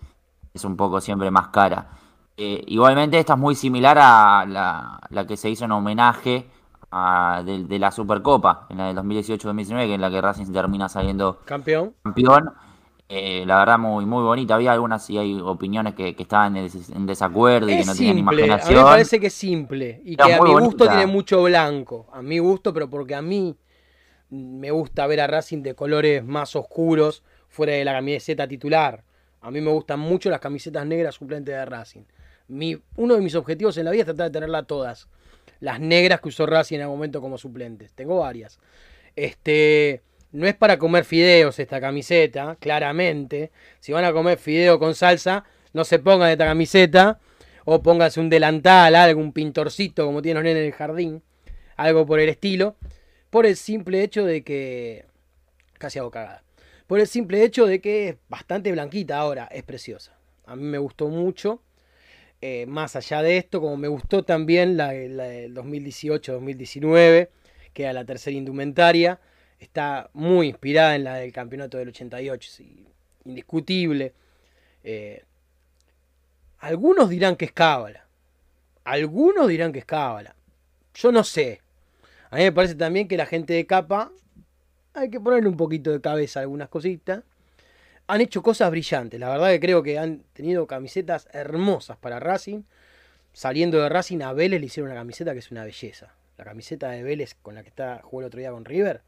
es un poco siempre más cara. Eh, igualmente esta es muy similar a la, la que se hizo en homenaje a, de, de la Supercopa, en la del 2018-2019, que en la que Racing termina saliendo campeón. campeón. Eh, la verdad muy muy bonita. Había algunas y hay opiniones que, que estaban en, des- en desacuerdo y que no tenían simple, a mí me imaginación. parece que es simple y Era que a mi bonita. gusto tiene mucho blanco. A mi gusto, pero porque a mí me gusta ver a Racing de colores más oscuros fuera de la camiseta titular. A mí me gustan mucho las camisetas negras suplentes de Racing. Mi, uno de mis objetivos en la vida es tratar de tenerlas todas. Las negras que usó Racing en algún momento como suplentes. Tengo varias. Este, no es para comer fideos esta camiseta, claramente. Si van a comer fideo con salsa, no se pongan esta camiseta. O pónganse un delantal, algo, un pintorcito como tienen los en el jardín. Algo por el estilo. Por el simple hecho de que... Casi hago cagada. Por el simple hecho de que es bastante blanquita ahora. Es preciosa. A mí me gustó mucho. Eh, más allá de esto, como me gustó también la, la del 2018-2019, que era la tercera indumentaria, está muy inspirada en la del campeonato del 88, sí, indiscutible. Eh, algunos dirán que es cábala, algunos dirán que es cábala, yo no sé. A mí me parece también que la gente de capa hay que ponerle un poquito de cabeza a algunas cositas han hecho cosas brillantes. La verdad que creo que han tenido camisetas hermosas para Racing. Saliendo de Racing a Vélez le hicieron una camiseta que es una belleza. La camiseta de Vélez con la que está, jugó el otro día con River,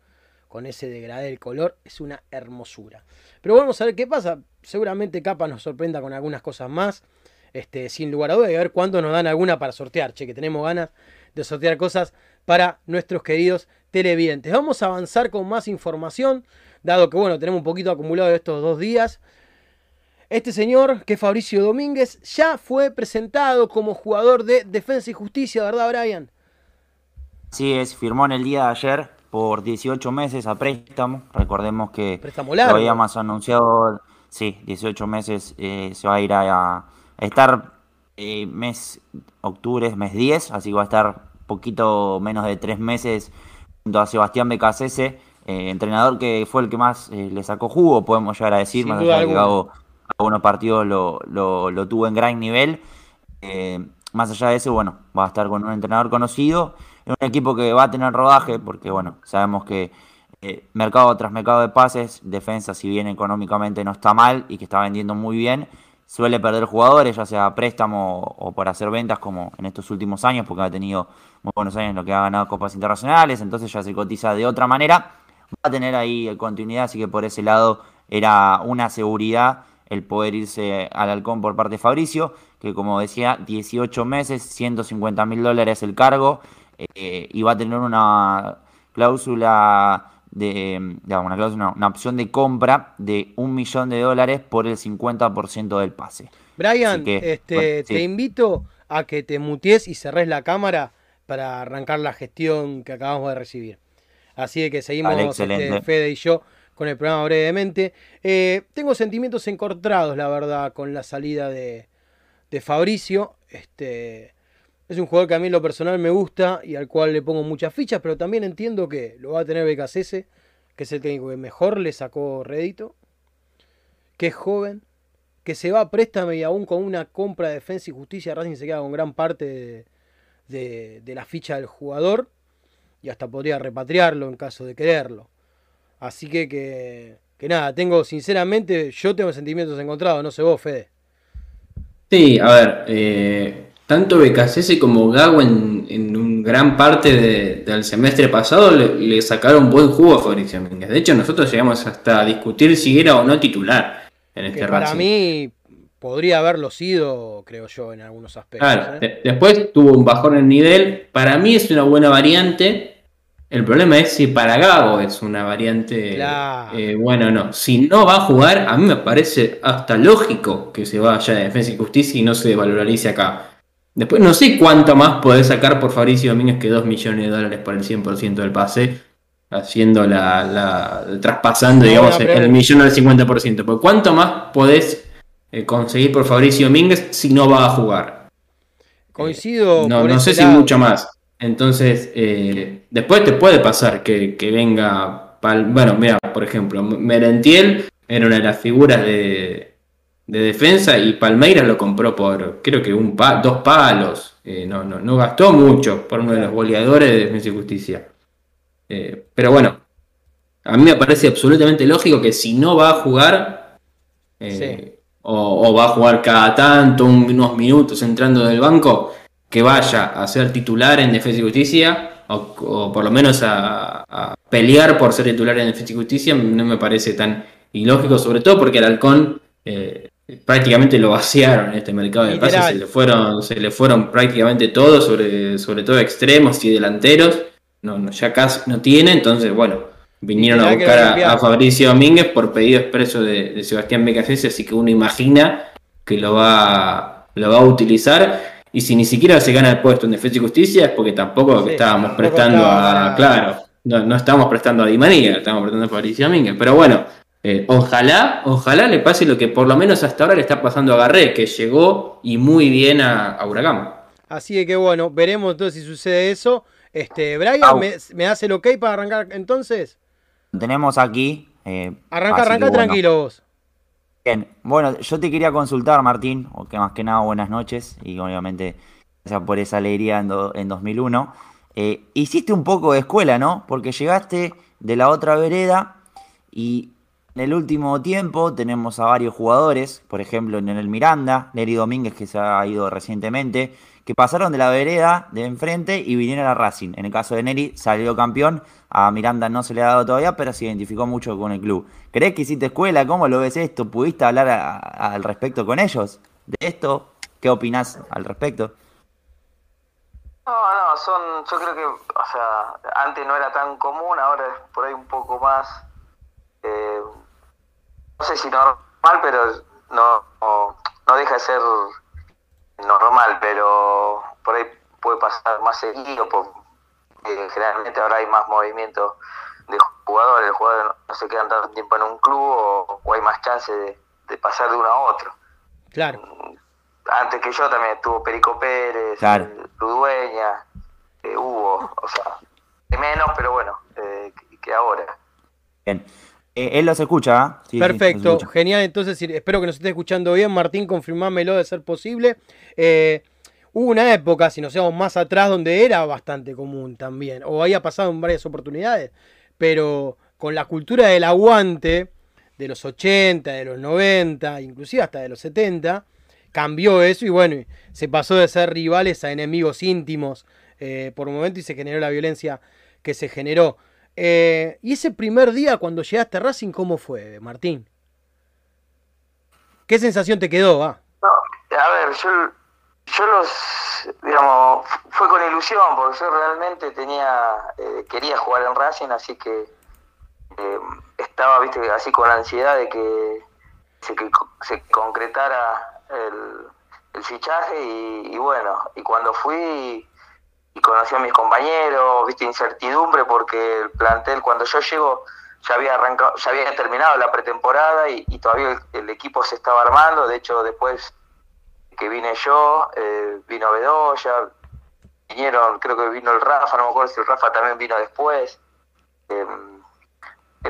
con ese degradé del color, es una hermosura. Pero vamos a ver qué pasa. Seguramente Capa nos sorprenda con algunas cosas más. Este, sin lugar a dudas, y a ver cuándo nos dan alguna para sortear. Che, que tenemos ganas de sortear cosas para nuestros queridos televidentes. Vamos a avanzar con más información, dado que bueno, tenemos un poquito acumulado de estos dos días. Este señor, que es Fabricio Domínguez, ya fue presentado como jugador de Defensa y Justicia, ¿verdad, Brian? Así es, firmó en el día de ayer por 18 meses a préstamo. Recordemos que Préstamo lo largo. habíamos anunciado, sí, 18 meses eh, se va a ir a, a estar eh, mes octubre, mes 10, así que va a estar poquito menos de tres meses junto a Sebastián Becasese, eh, entrenador que fue el que más eh, le sacó jugo, podemos llegar a decir, Sin más allá de que. Gago algunos partidos lo, lo, lo tuvo en gran nivel. Eh, más allá de eso, bueno, va a estar con un entrenador conocido, en un equipo que va a tener rodaje, porque bueno, sabemos que eh, mercado tras mercado de pases, defensa, si bien económicamente no está mal y que está vendiendo muy bien, suele perder jugadores, ya sea préstamo o, o por hacer ventas, como en estos últimos años, porque ha tenido muy buenos años en lo que ha ganado copas internacionales, entonces ya se cotiza de otra manera. Va a tener ahí continuidad, así que por ese lado era una seguridad el poder irse al halcón por parte de Fabricio, que como decía, 18 meses, 150 mil dólares el cargo, eh, y va a tener una cláusula de, digamos, una cláusula, una opción de compra de un millón de dólares por el 50% del pase. Brian, que, este, bueno, sí. te invito a que te mutees y cerres la cámara para arrancar la gestión que acabamos de recibir. Así de que seguimos Vale, este. Fede y yo con el programa brevemente. Eh, tengo sentimientos encontrados, la verdad, con la salida de, de Fabricio. Este, es un jugador que a mí lo personal me gusta y al cual le pongo muchas fichas, pero también entiendo que lo va a tener Becasese, que es el técnico que mejor le sacó rédito, que es joven, que se va a préstamo y aún con una compra de defensa y justicia, Racing se queda con gran parte de, de- de la ficha del jugador y hasta podría repatriarlo en caso de quererlo. Así que, que, que nada, tengo sinceramente, yo tengo sentimientos encontrados, no sé vos, Fede. Sí, a ver, eh, tanto Becasese como Gago en, en un gran parte de- del semestre pasado le, le sacaron buen jugo a Fabricio Domínguez. De hecho, nosotros llegamos hasta a discutir si era o no titular en este Que para Racing. mí, podría haberlo sido, creo yo, en algunos aspectos. Claro, ¿eh? de- después tuvo un bajón en nivel. Para mí es una buena variante. El problema es si para Gago es una variante Claro. eh, buena o no. Si no va a jugar, a mí me parece hasta lógico que se vaya de Defensa y Justicia y no se valorice acá. Después no sé cuánto más podés sacar por Fabricio Domínguez que 2 millones de dólares por el 100% del pase, haciendo la, la- traspasando, digamos, el millón al 50%. Porque cuánto más podés eh, conseguir por Fabricio Domínguez si no va a jugar. Coincido. No, por no ese sé si mucho más. Entonces, eh, después te puede pasar que, que venga. Pal- bueno, mira, por ejemplo, Merentiel era una de las figuras de, de defensa y Palmeiras lo compró por, creo que un pa- dos palos. Eh, no, no, no gastó mucho por uno de los goleadores de Defensa y Justicia. Eh, pero bueno, a mí me parece absolutamente lógico que si no va a jugar, eh, o, o va a jugar cada tanto, un- unos minutos entrando del banco, que vaya a ser titular en Defensa y Justicia, o, o por lo menos a, a pelear por ser titular en Defensa y Justicia, no me parece tan ilógico, sobre todo porque el halcón eh, prácticamente lo vaciaron este mercado de pases, se le fueron, se le fueron prácticamente todos, sobre, sobre todo extremos y delanteros, no, no, ya casi no tiene, entonces bueno, vinieron a buscar a, Fabricio Domínguez por pedido expreso de, de Sebastián Becasese, así que uno imagina que lo va, lo va a utilizar. Y si ni siquiera se gana el puesto en Defensa y Justicia es porque tampoco Sí, estábamos tampoco prestando estaba- a. Claro, no, no estamos prestando a Di María, estamos prestando a Fabricio Domínguez. Pero bueno, eh, ojalá, ojalá le pase lo que por lo menos hasta ahora le está pasando a Garré, que llegó y muy bien a, a Huracán. Así que bueno, veremos entonces si sucede eso. Este, Brian. ¿me, me das el ok para arrancar entonces? Tenemos aquí. eh, Arranca, arranca bueno. tranquilo vos. Bien, bueno, yo te quería consultar, Martín, o que más que nada buenas noches, y obviamente gracias por esa alegría en, do- en 2001. Eh, hiciste un poco de escuela, ¿no? Porque llegaste de la otra vereda y en el último tiempo tenemos a varios jugadores, por ejemplo, en el Miranda, Neri Domínguez que se ha ido recientemente, que pasaron de la vereda de enfrente y vinieron a Racing. En el caso de Neri salió campeón, a Miranda no se le ha dado todavía, pero se identificó mucho con el club. ¿Crees que hiciste escuela? ¿Cómo lo ves esto? ¿Pudiste hablar al respecto con ellos de esto? ¿Qué opinás al respecto? No, no, son, yo creo que, o sea, antes no era tan común, ahora es por ahí un poco más, eh, no sé si normal, pero no, no, deja de ser normal, pero por ahí puede pasar más seguido, por, eh, generalmente ahora hay más movimiento de jugadores, los jugadores no, se quedan tanto tiempo en un club o, o hay más chance de, de pasar de uno a otro Claro. antes que yo también estuvo Perico Pérez, Claro. eh, Ludueña, eh, Hugo, o sea, de menos, pero bueno, eh, que, que ahora. Bien. Eh, él los escucha, ¿ah? Sí, Perfecto, escucha. genial. Entonces, espero que nos esté escuchando bien. Martín, confirmámelo de ser posible. Eh, hubo una época, si nos vamos más atrás, donde era bastante común también, o había pasado en varias oportunidades, pero con la cultura del aguante de los 80, de los 90, inclusive hasta de los 70, cambió eso y bueno, se pasó de ser rivales a enemigos íntimos eh, por un momento y se generó la violencia que se generó. Eh, y ese primer día cuando llegaste a Racing, ¿cómo fue, Martín? ¿Qué sensación te quedó? Ah, No, a ver, yo, yo los, digamos, fue con ilusión, porque yo realmente tenía, eh, quería jugar en Racing, así que eh, estaba, viste, así con ansiedad de que se, concretara el, fichaje y bueno, y cuando fui y conocí a mis compañeros, viste, incertidumbre porque el plantel, cuando yo llego, ya había arrancado, ya había terminado la pretemporada y, todavía el, equipo se estaba armando, de hecho después que vine yo, eh, vino Bedoya, vinieron, creo que vino el Rafa, no me acuerdo si el Rafa también vino después. Eh,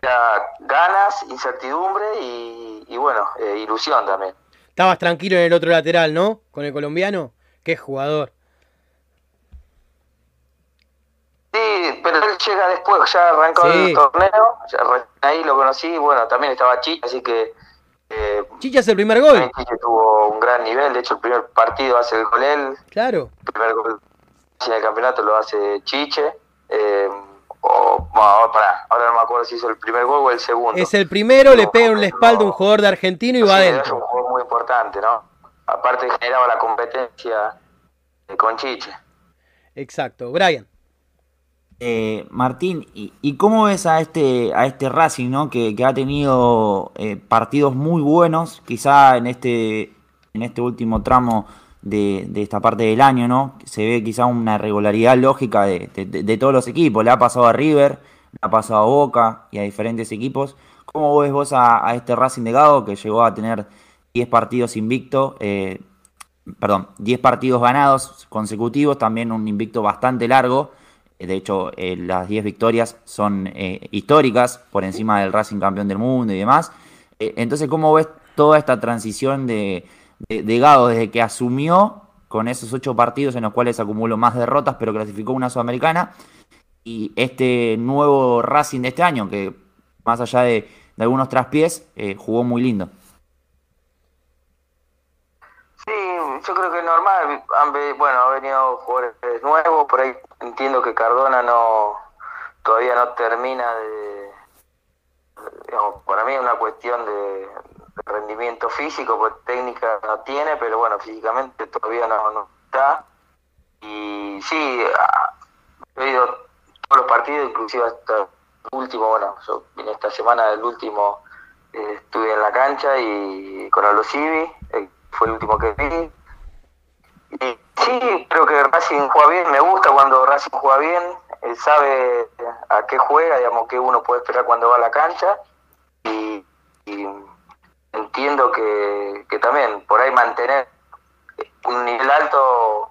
era ganas, incertidumbre y, y bueno, eh, ilusión también. estabas tranquilo en el otro lateral, ¿no? Con el colombiano. Qué jugador. Sí, pero él llega después, ya arrancó Sí. el torneo, ya ahí lo conocí, bueno, también estaba Chicha, así que eh, Chicha es el primer gol. Chicha tuvo un gran nivel, de hecho el primer partido hace el gol él, Claro. el primer gol en el campeonato lo hace Chiche, eh, o ahora, pará, ahora no me acuerdo si hizo el primer gol o el segundo. Es el primero, le No, pega en la espalda un no. jugador de argentino y va Sí, Es adentro. un jugador muy importante, ¿no? Aparte generaba la competencia eh, con Chiche. Exacto. Brian. Eh, Martín, ¿y, y cómo ves a este, a este Racing, ¿no? que, ha tenido eh, partidos muy buenos, quizá en este, en este último tramo de, esta parte del año, ¿no? Se ve quizá una regularidad lógica de- de todos los equipos. Le ha pasado a River, le ha pasado a Boca y a diferentes equipos. ¿Cómo ves vos a, a este Racing de Gado que llegó a tener 10 partidos invicto? eh, perdón, 10 partidos ganados consecutivos, también un invicto bastante largo. De hecho, eh, las 10 victorias son eh, históricas, por encima del Racing campeón del mundo y demás. Eh, entonces, ¿cómo ves toda esta transición de, de, Gago desde que asumió con esos 8 partidos en los cuales acumuló más derrotas, pero clasificó una sudamericana? Y este nuevo Racing de este año, que más allá de, algunos traspiés, jugó muy lindo. Sí, yo creo que es normal. Han bueno, ha venido jugadores nuevos, por ahí entiendo que Cardona no todavía no termina de... digamos, para mí es una cuestión de, rendimiento físico, pues técnica no tiene, pero bueno, físicamente todavía no, no está. Y sí, he ido todos los partidos, inclusive hasta el último, bueno, yo vine esta semana del último, eh, estuve en la cancha y con Alocivi, eh, fue el último que vi. Sí, creo que Racing juega bien, me gusta cuando Racing juega bien, él sabe a qué juega, digamos, qué uno puede esperar cuando va a la cancha. Y, entiendo que, también por ahí mantener un nivel alto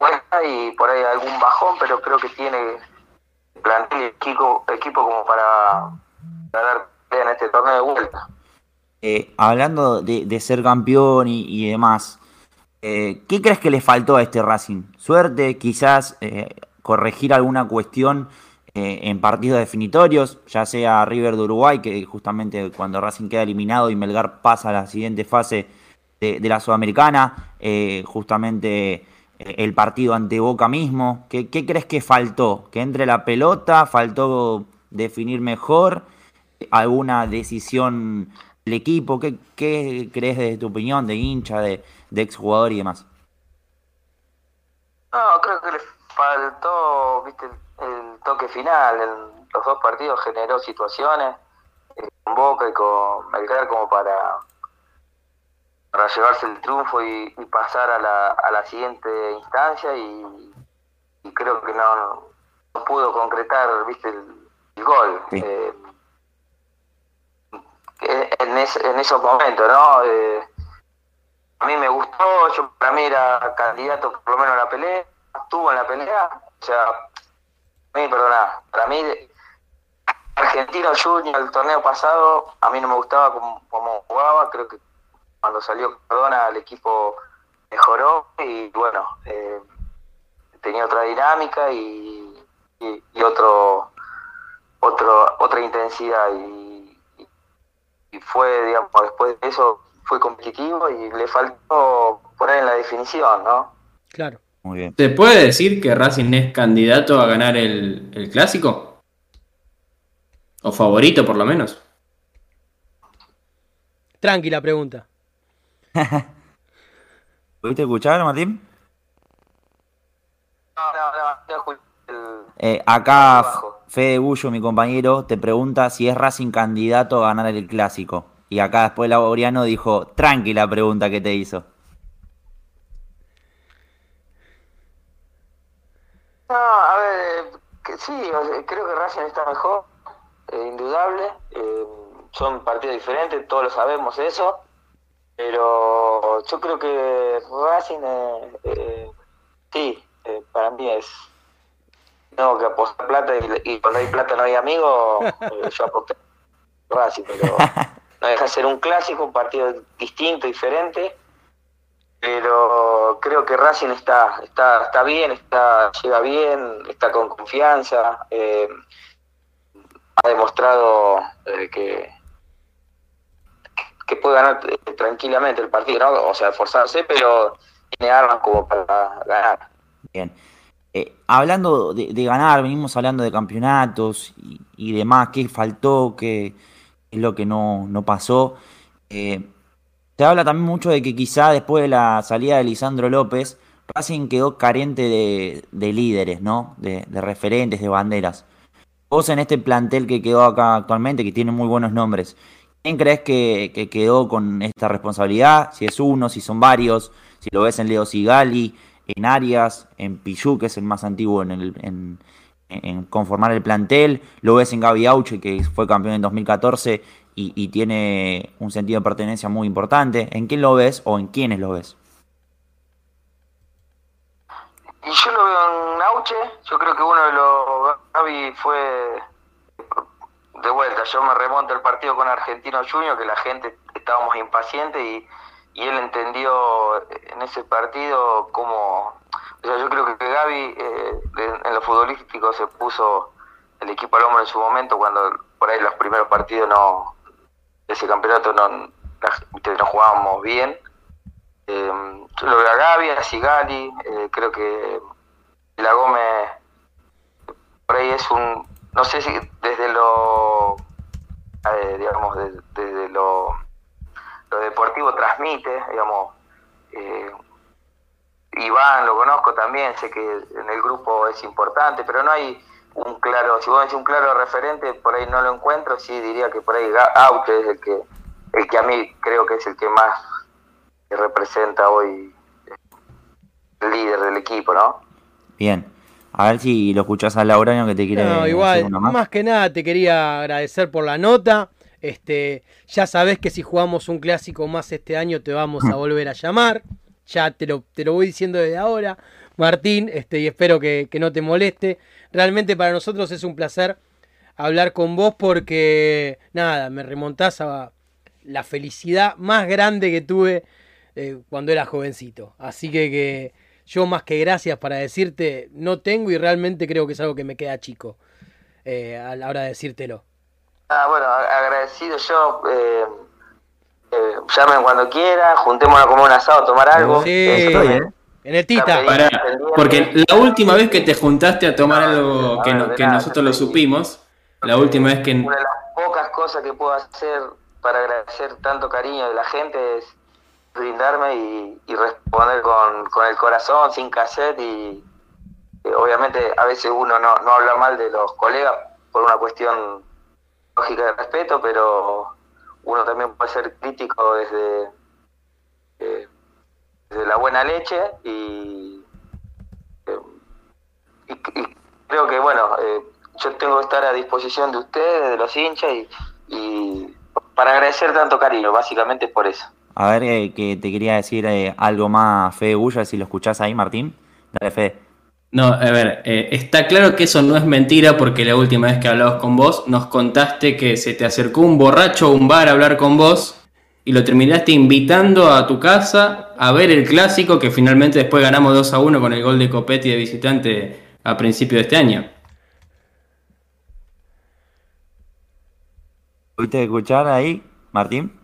eh, y por ahí algún bajón, pero creo que tiene plantel y equipo, equipo como para, para dar en este torneo de vuelta. Eh, hablando de, de ser campeón y, y demás, eh, ¿qué crees que le faltó a este Racing? ¿Suerte? ¿Quizás eh, corregir alguna cuestión eh, en partidos definitorios? Ya sea River de Uruguay, que justamente cuando Racing queda eliminado y Melgar pasa a la siguiente fase de, la Sudamericana, justamente el partido ante Boca mismo. ¿Qué, qué crees que faltó? ¿Que entre la pelota? ¿Faltó definir mejor? ¿Alguna decisión del equipo? ¿Qué, qué crees desde tu opinión de hincha, de, de exjugador y demás? No, creo que le faltó, viste, el, el toque final. En los dos partidos generó situaciones eh, con Boca y con Melgar como para, para llevarse el triunfo y, y pasar a la, a la siguiente instancia y, y creo que no, no pudo concretar, viste, el, el gol. Sí. Eh, en, es- en esos momentos, ¿no? Eh, a mí me gustó, yo para mí era candidato por lo menos a la pelea, estuvo en la pelea, o sea, a mí, perdona, para mí Argentino Junior el torneo pasado, a mí no me gustaba cómo, cómo jugaba, creo que cuando salió Cardona el equipo mejoró y bueno, eh, tenía otra dinámica y, y, otro, otro otra intensidad y- y fue, digamos, después de eso fue competitivo y le faltó poner en la definición, ¿no? Claro. Muy bien. ¿Se puede decir que Racing es candidato a ganar el, el clásico? ¿O favorito por lo menos? Tranquila pregunta. ¿Pudiste escuchar, Martín? No, no, no, no Eh, acá. Fede Bullo, mi compañero, te pregunta si es Racing candidato a ganar el clásico. Y acá después Laboriano dijo, tranquila pregunta que te hizo. No, a ver, que sí, creo que Racing está mejor, eh, indudable. eh, son partidos diferentes, todos lo sabemos eso. Pero yo creo que Racing, eh, eh, sí, para mí es. Tengo que apostar plata y, y cuando hay plata no hay amigos, yo aposté Racing, pero no deja de ser un clásico, un partido distinto, diferente pero creo que Racing está está está bien, está llega bien, está con confianza, eh, ha demostrado eh, que que puede ganar eh, tranquilamente el partido, ¿no? O sea, esforzarse, pero tiene armas como para ganar. Bien. hablando de, de ganar, venimos hablando de campeonatos y, y demás, qué faltó, qué es lo que no, no pasó. Eh, se habla también mucho de que quizá después de la salida de Lisandro López, Racing quedó carente de, de líderes, ¿no? De, referentes, de banderas. Vos en este plantel que quedó acá actualmente, que tiene muy buenos nombres, ¿quién crees que, que quedó con esta responsabilidad? Si es uno, si son varios, si lo ves en Leo Sigali, en Arias, en Pichu, que es el más antiguo en, el, en, en conformar el plantel, lo ves en Gaby Auche, que fue campeón en 2014 y, y tiene un sentido de pertenencia muy importante. ¿En quién lo ves o en quiénes lo ves? Y yo lo veo en Auche, yo creo que uno de los Gaby fue de vuelta, yo me remonto al partido con Argentino Junior, que la gente estábamos impacientes y, y él entendió en ese partido cómo, o sea, yo creo que Gaby eh, en lo futbolístico se puso el equipo al hombro en su momento cuando por ahí los primeros partidos no, ese campeonato no, no jugábamos bien. Eh, lo veo a Gaby, a Sigali, eh, creo que la Gómez por ahí es un, no sé si desde lo, eh, digamos, desde lo, lo, deportivo transmite, digamos, eh, Iván lo conozco también, sé que en el grupo es importante, pero no hay un claro, si vos decís un claro referente, por ahí no lo encuentro, sí diría que por ahí Aute es el que, el que a mí creo que es el que más representa hoy el líder del equipo, ¿no? Bien. A ver si lo escuchás a Lauraño que te quiere No, igual, más. más que nada te quería agradecer por la nota. Este, ya sabés que si jugamos un clásico más este año te vamos a volver a llamar. Ya te lo, te lo voy diciendo desde ahora, Martín, este, y espero que, que no te moleste. Realmente para nosotros es un placer hablar con vos porque, nada, me remontás a la felicidad más grande que tuve eh, cuando era jovencito. Así que, que yo más que gracias para decirte no tengo y realmente creo que es algo que me queda chico eh, a la hora de decírtelo. Ah, bueno, agradecido yo. Eh, llamen cuando quieran, juntémonos a comer un asado, a tomar algo. Sí, Estoy, ¿eh? en el Tita. Pará, porque la última vez que te juntaste a tomar algo que, no- de que nada, nosotros lo supimos, la última vez que... Una de las pocas cosas que puedo hacer para agradecer tanto cariño de la gente es brindarme y, y responder con, con el corazón, sin cassette y eh, obviamente a veces uno no, no habla mal de los colegas por una cuestión lógica de respeto, pero uno también puede ser crítico desde, eh, desde la buena leche y, eh, creo que bueno, eh, yo tengo que estar a disposición de ustedes, de los hinchas y, y para agradecer tanto cariño, básicamente es por eso. A ver, que te quería decir algo más, Fede Bulla, si lo escuchás ahí, Martín. Dale, Fede. No, a ver, eh, está claro que eso no es mentira porque la última vez que hablamos con vos nos contaste que se te acercó un borracho a un bar a hablar con vos y lo terminaste invitando a tu casa a ver el clásico que finalmente después ganamos 2 a 1 con el gol de Copetti de visitante a principio de este año. ¿Pudiste escuchar ahí, Martín?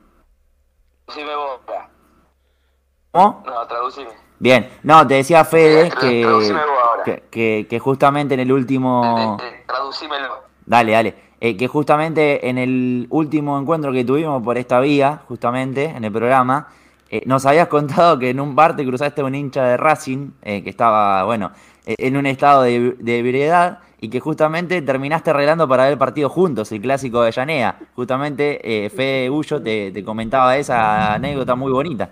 Traducime vos. ¿Cómo? no, traducime. Bien, no, te decía Fede Tra- que, que, que- que justamente en el último... Eh, eh, Traducímelo. Dale, dale. Eh, que justamente en el último encuentro que tuvimos por esta vía, justamente en el programa, eh, nos habías contado que en un bar te cruzaste un hincha de Racing, eh, que estaba, bueno, eh, en un estado de, de ebriedad, y que justamente terminaste arreglando para ver el partido juntos, el clásico de Llanea. Justamente eh, Fede Gullo te, te comentaba esa anécdota muy bonita.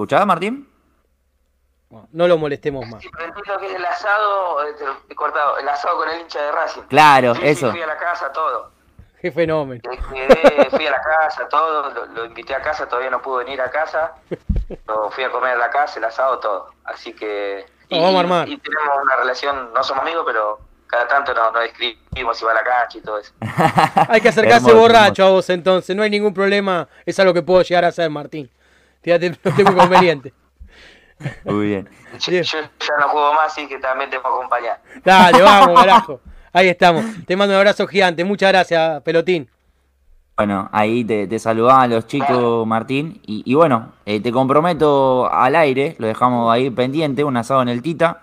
¿Escuchabas, Martín? Bueno, no lo molestemos más. Sí, pero entiendo que es el asado, eh, te lo he cortado, el asado con el hincha de Racing. Claro, Sí, sí, eso. fui a la casa, todo. Qué fenómeno. Quedé, fui a la casa, todo, lo, lo invité a casa, todavía no pudo venir a casa. Lo fui a comer a la casa, el asado, todo. Así que... Nos vamos a armar. Y tenemos una relación, no somos amigos, pero cada tanto nos, nos escribimos si va a la cancha y todo eso. Hay que acercarse Hermoso, borracho a vos entonces, no hay ningún problema, es algo que puedo llegar a hacer, Martín. Fíjate, no tengo inconveniente. Muy bien. Yo, ya no juego más, así que también te puedo acompañar. Dale, vamos, carajo. Ahí estamos. Te mando un abrazo gigante. Muchas gracias, pelotín. Bueno, ahí te, te saludaban los chicos, Martín. Y, y bueno, eh, te comprometo al aire, lo dejamos ahí pendiente, un asado en el Tita.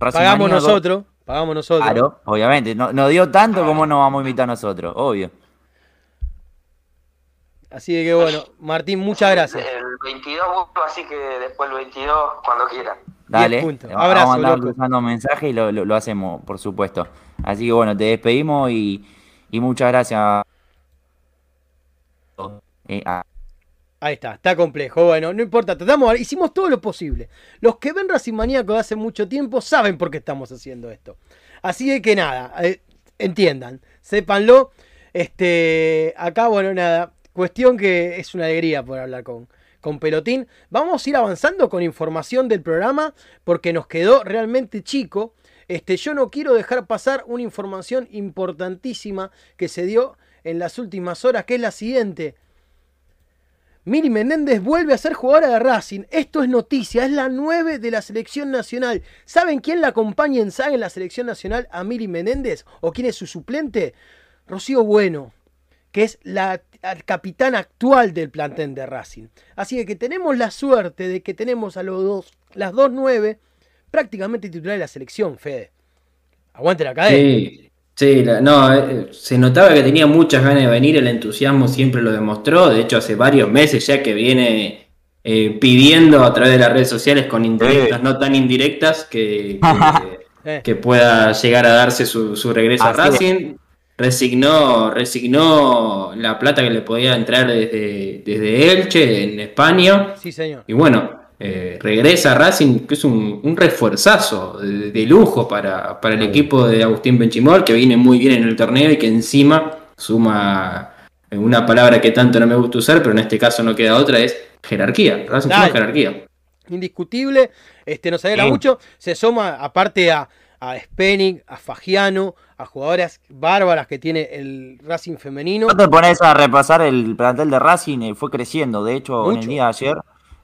Racing Pagamos Maníaco. nosotros, pagamos nosotros. Claro, obviamente. No, no dio tanto como nos vamos a invitar nosotros, obvio. Así que bueno, Martín, muchas gracias. El 22 vuelvo, así que después el 22, cuando quieran. Dale. puntos. Vamos a andar loco. cruzando mensajes y lo, lo- lo hacemos, por supuesto. Así que bueno, te despedimos y, y muchas gracias. Eh, a- Ahí está, está complejo. Bueno, no importa, tratamos, hicimos todo lo posible. Los que ven Racing Maníaco de hace mucho tiempo saben por qué estamos haciendo esto. Así de que nada, eh, entiendan, sépanlo. Este, acá, bueno, nada, cuestión que es una alegría poder hablar con, con Pelotín. Vamos a ir avanzando con información del programa porque nos quedó realmente chico. Este, yo no quiero dejar pasar una información importantísima que se dio en las últimas horas, que es la siguiente. Miri Menéndez vuelve a ser jugadora de Racing. Esto es noticia, es la 9 de la selección nacional. ¿Saben quién la acompaña en saga en la selección nacional a Miri Menéndez? ¿O quién es su suplente? Rocío Bueno, que es la capitana actual del plantel de Racing. Así que, tenemos la suerte de que tenemos a los dos, las dos 9 prácticamente titulares de la selección, Fede. Aguante la cadena. Sí, sí, la- no, eh, se notaba que tenía muchas ganas de venir, el entusiasmo siempre lo demostró, de hecho hace varios meses ya que viene eh, pidiendo a través de las redes sociales con indirectas, no tan indirectas, que, que- Eh, que pueda llegar a darse su, su regreso a es. Resignó, resignó la plata que le podía entrar desde, desde Elche, en España. sí, señor. Y bueno, eh, regresa a Racing, que es un, un refuerzazo de, de lujo para, para el equipo de Agustín Benchimol, que viene muy bien en el torneo y que encima suma una palabra que tanto no me gusta usar, pero en este caso no queda otra, es jerarquía. Racing suma Dale. jerarquía. indiscutible. Este, nos alegra Sí. mucho. Se suma aparte a, a Spenning, a Fagiano, a jugadoras bárbaras que tiene el Racing femenino. No te pones a repasar el plantel de Racing, eh, fue creciendo. De hecho, en el día de ayer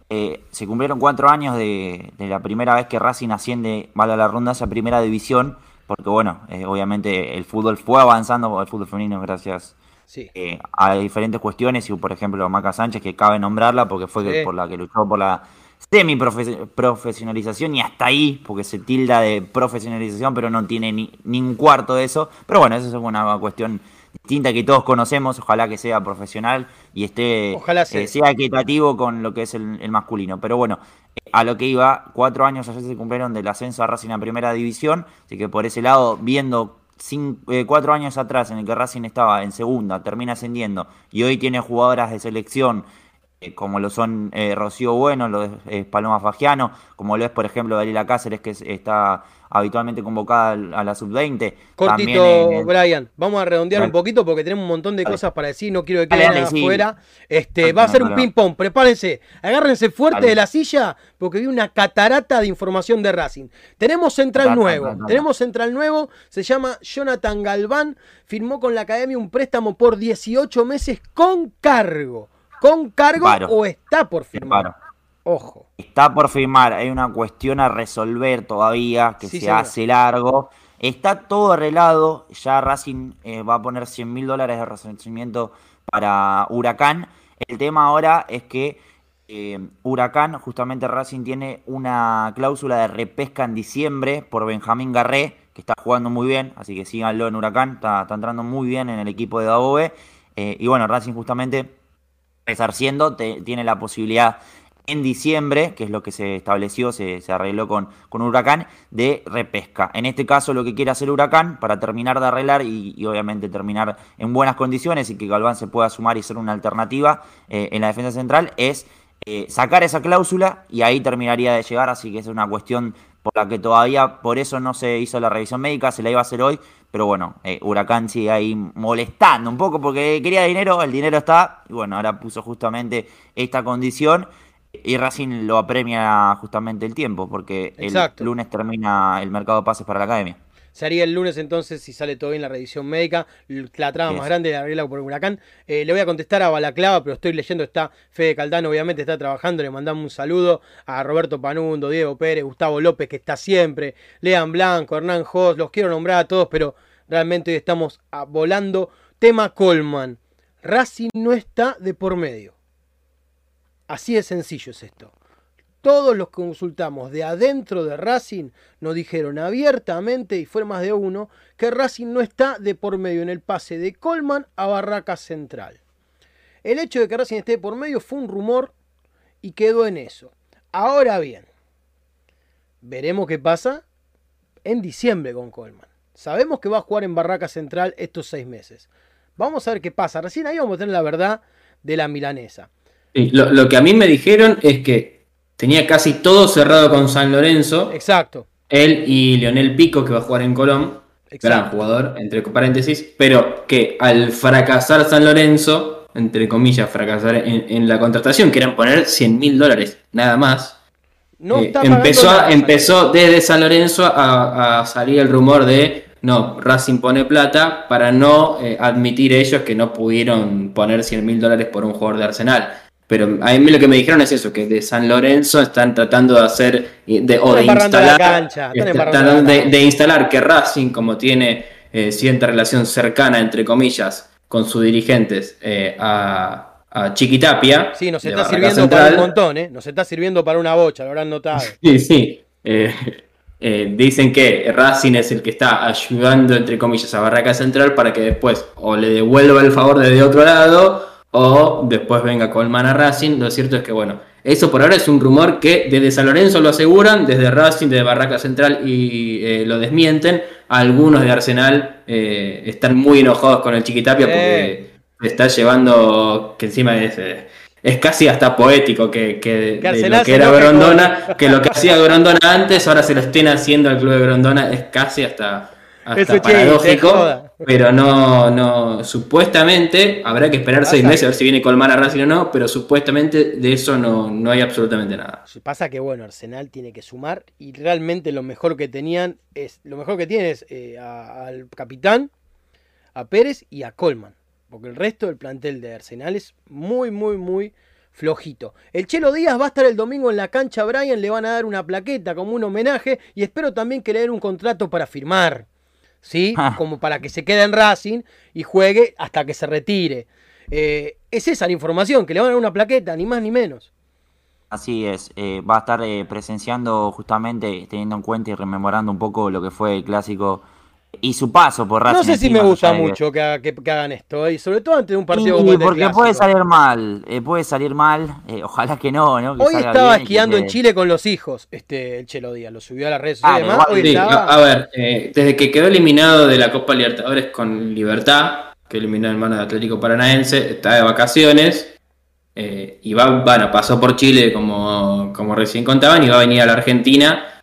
eh, se cumplieron cuatro años de, de la primera vez que Racing asciende, vale la ronda, esa primera división. Porque bueno, eh, obviamente el fútbol fue avanzando, el fútbol femenino, gracias Sí. eh, a diferentes cuestiones. Y por ejemplo, Maca Sánchez, que cabe nombrarla porque fue Sí. por la que luchó por la semi-profesionalización y hasta ahí, porque se tilda de profesionalización, pero no tiene ni, ni un cuarto de eso. Pero bueno, eso es una cuestión distinta que todos conocemos. Ojalá que sea profesional y esté Ojalá sea. eh, sea equitativo con lo que es el, el masculino. Pero bueno, a lo que iba, cuatro años ayer se cumplieron del ascenso a Racing a Primera División, así que por ese lado, viendo eh, cuatro años atrás en el que Racing estaba en segunda, termina ascendiendo y hoy tiene jugadoras de selección como lo son eh, Rocío Bueno, lo es eh, Paloma Fagiano, como lo es por ejemplo Dalila Cáceres que es- está habitualmente convocada a la sub-20. Cortito, También, eh, Brian. Vamos a redondear un poquito porque tenemos un montón de cosas para decir. No quiero que quede nada sí. afuera. Este, va a ser no, un no, ping-pong. Prepárense. Agárrense fuerte de la silla porque vi una catarata de información de Racing. Tenemos central nuevo. Tenemos central nuevo. Se llama Jonathan Galván. Firmó con la academia un préstamo por 18 meses con cargo. ¿Con cargo Paro. o está por firmar? Paro. Ojo. Está por firmar, hay una cuestión a resolver todavía que Sí, se señor. hace largo. Está todo arreglado, ya Racing eh, va a poner 100 mil dólares de resarcimiento para Huracán. El tema ahora es que eh, Huracán, justamente Racing tiene una cláusula de repesca en diciembre por Benjamín Garré, que está jugando muy bien, así que síganlo en Huracán, está, está entrando muy bien en el equipo de Dabobe. Eh, y bueno, Racing justamente resarciendo, te- tiene la posibilidad en diciembre, que es lo que se estableció, se, arregló con, con Huracán, de repesca. En este caso lo que quiere hacer Huracán, para terminar de arreglar y, y obviamente terminar en buenas condiciones y que Galván se pueda sumar y ser una alternativa eh, en la defensa central, es eh, sacar esa cláusula y ahí terminaría de llegar, así que es una cuestión por la que todavía, por eso no se hizo la revisión médica, se la iba a hacer hoy, pero bueno, eh, Huracán sigue ahí molestando un poco porque quería dinero, el dinero está, y bueno, ahora puso justamente esta condición y Racing lo apremia justamente el tiempo, porque Exacto. el lunes termina el mercado de pases para la academia. Se haría el lunes entonces si sale todo bien la revisión médica. La trama más grande la arregla por Huracán. Eh, le voy a contestar a Balaclava, pero estoy leyendo. Está Fede Caldano, obviamente está trabajando. Le mandamos un saludo a Roberto Panundo, Diego Pérez, Gustavo López, que está siempre. Lean Blanco, Hernán Jos. Los quiero nombrar a todos, pero realmente hoy estamos ah, volando. Tema Colman. Racing no está de por medio. Así de sencillo es esto. Todos los que consultamos de adentro de Racing nos dijeron abiertamente, y fue más de uno, que Racing no está de por medio en el pase de Colman a Barraca Central. El hecho de que Racing esté de por medio fue un rumor y quedó en eso. Ahora bien, veremos qué pasa en diciembre con Colman. Sabemos que va a jugar en Barraca Central estos seis meses. Vamos a ver qué pasa. Recién ahí vamos a tener la verdad de la milanesa. Lo que a mí me dijeron es que tenía casi todo cerrado con San Lorenzo. Exacto. Él y Leonel Pico, que va a jugar en Colón. Exacto. Gran jugador, entre paréntesis. Pero que al fracasar San Lorenzo, entre comillas, fracasar en, en la contratación, que eran poner 100 mil dólares, nada más. No eh, empezó, nada, empezó desde San Lorenzo a, a salir el rumor de no, Racing pone plata para no eh, admitir ellos que no pudieron poner 100 mil dólares por un jugador de Arsenal. Pero a mí lo que me dijeron es eso, que de San Lorenzo están tratando de hacer de, o de instalar, cancha, están de, de instalar que Racing, como tiene eh, cierta relación cercana, entre comillas, con sus dirigentes eh, a, a Chiquitapia. Sí, nos está sirviendo para un montón, ¿eh? Nos está sirviendo para una bocha, lo habrán notado. Sí, sí. Eh, eh, dicen que Racing es el que está ayudando, entre comillas, a Barraca Central para que después o le devuelva el favor desde otro lado o después venga Colman a Racing. Lo cierto es que, bueno, eso por ahora es un rumor que desde San Lorenzo lo aseguran, desde Racing, desde Barraca Central y eh, lo desmienten. Algunos de Arsenal eh, están muy enojados con el Chiquitapia porque está llevando, que encima es... eh, es casi hasta poético que, que de lo que era Grondona, que lo que hacía Grondona antes, ahora se lo estén haciendo al club de Grondona, es casi hasta, hasta Eso, paradójico. Pero no, no, supuestamente habrá que esperar seis meses a ver si viene Colmar a Racing o no, pero supuestamente de eso no, no hay absolutamente nada. Pasa que, bueno, Arsenal tiene que sumar y realmente lo mejor que tenían es, lo mejor que tiene es eh, a- al capitán, a Pérez y a Colman. Porque el resto del plantel de Arsenal es muy, muy, muy flojito. El Chelo Díaz va a estar el domingo en la cancha Brian, le van a dar una plaqueta como un homenaje y espero también que le den un contrato para firmar. ¿Sí? Ah. Como para que se quede en Racing y juegue hasta que se retire. Eh, es esa la información, que le van a dar una plaqueta, ni más ni menos. Así es, eh, va a estar eh, presenciando justamente, teniendo en cuenta y rememorando un poco lo que fue el clásico y su paso por Racing. No sé si me gusta mucho que, haga- que- que hagan esto, y sobre todo ante un partido Sí, como porque clásico. puede salir mal, eh, puede salir mal, eh, ojalá que no, ¿no? Que Hoy salga estaba bien y que esquiando en Chile con los hijos, este, el Chelo Díaz, lo subió a las redes Ah, sociales y demás. igual, Hoy Sí, estaba... a, a ver, eh, desde que quedó eliminado de la Copa Libertadores con Libertad, que eliminó el mano de Atlético Paranaense, está de vacaciones. eh, y va, bueno, pasó por Chile como, como recién contaban y va a venir a la Argentina.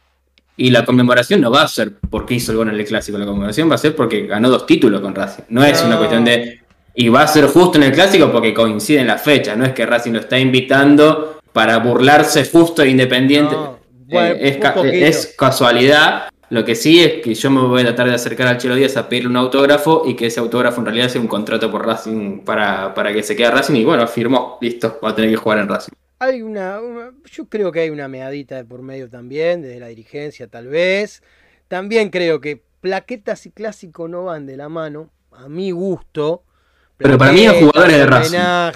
Y la conmemoración no va a ser porque hizo el gol en el clásico, la conmemoración va a ser porque ganó dos títulos con Racing. No es una cuestión de. Y va a ser justo en el clásico porque coinciden las fechas, no es que Racing lo está invitando para burlarse justo e independiente. No, bueno, Eh, es, un ca- poquito. es casualidad. Lo que sí es que yo me voy a tratar de acercar al Chelo Díaz a pedirle un autógrafo y que ese autógrafo en realidad sea un contrato por Racing para, para que se quede Racing. Y bueno, firmó, listo, va a tener que jugar en Racing. Hay una, una- yo creo que hay una meadita de por medio también, desde la dirigencia tal vez. También creo que plaquetas y clásico no van de la mano, a mi gusto. Pero para mí Plaquetas, jugadores de Racing. No,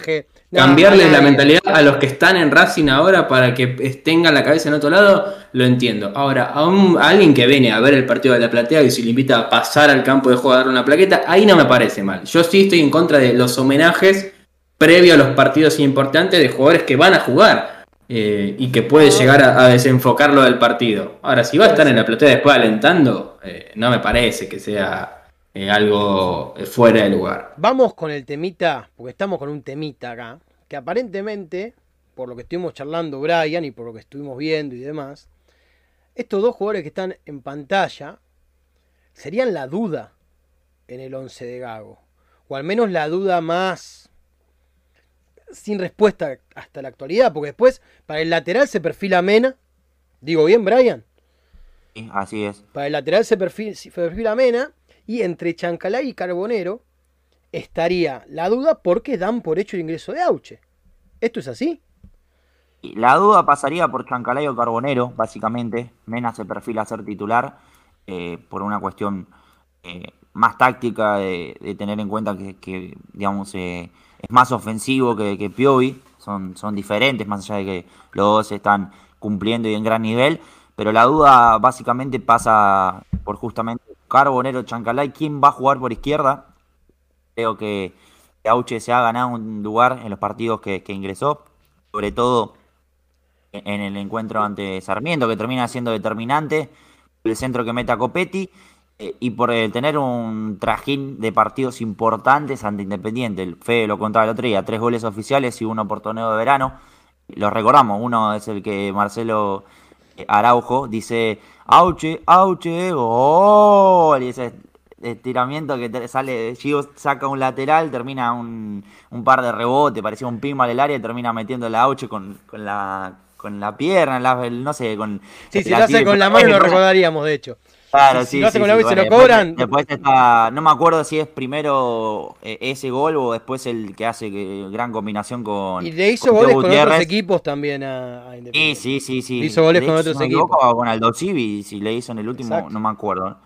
Cambiarles la mentalidad a los que están en Racing ahora para que tengan la cabeza en otro lado, lo entiendo. Ahora, a, un- a alguien que viene a ver el partido de la platea y si le invita a pasar al campo de juego a darle una plaqueta, ahí no me parece mal. Yo sí estoy en contra de los homenajes previo a los partidos importantes de jugadores que van a jugar eh, y que puede llegar a, a desenfocarlo del partido. Ahora, si va a estar en la platea después alentando, eh, no me parece que sea eh, algo fuera de lugar. Vamos con el temita, porque estamos con un temita acá, que aparentemente, por lo que estuvimos charlando Brian y por lo que estuvimos viendo y demás, estos dos jugadores que están en pantalla serían la duda en el 11 de Gago, o al menos la duda más sin respuesta hasta la actualidad, porque después para el lateral se perfila Mena, digo bien Brian, Sí, así es. para el lateral se perfila, se perfila Mena y entre Chancalay y Carbonero estaría la duda porque dan por hecho el ingreso de Auche. ¿Esto es así? La duda pasaría por Chancalayo Carbonero, básicamente. Mena se perfila a ser titular eh, por una cuestión eh, más táctica, de, de tener en cuenta que, que, digamos, eh, es más ofensivo que, que Piovi. Son, son diferentes, más allá de que los dos están cumpliendo y en gran nivel. Pero la duda básicamente pasa por justamente Carbonero, Chancalay. ¿Quién va a jugar por izquierda? Creo que Auche se ha ganado un lugar en los partidos que, que ingresó, sobre todo en el encuentro ante Sarmiento, que termina siendo determinante, el centro que mete a Copetti, y por el tener un trajín de partidos importantes ante Independiente. El Fede lo contaba el otro día, tres goles oficiales y uno por torneo de verano. Los recordamos, uno es el que Marcelo eh, Araujo dice, Auche, Auche, gol, y ese estiramiento que sale, Gio saca un lateral, termina un, un par de rebotes, parecía un pin mal el área y termina metiendo la Auche con, con la con la pierna, la- no sé, con... Sí, si lo hace con la mano lo recordaríamos, de hecho. Claro, Si- sí, lo sí, con la sí, se lo cobran. Después está, no me acuerdo si es primero eh, ese gol o después el que hace gran combinación con. Y le hizo con goles con otros equipos también a, a Sí, Independiente. sí, sí, sí. Hizo goles con otros equipos. con Aldo Civi, si le hizo en el último, Exacto. no me acuerdo.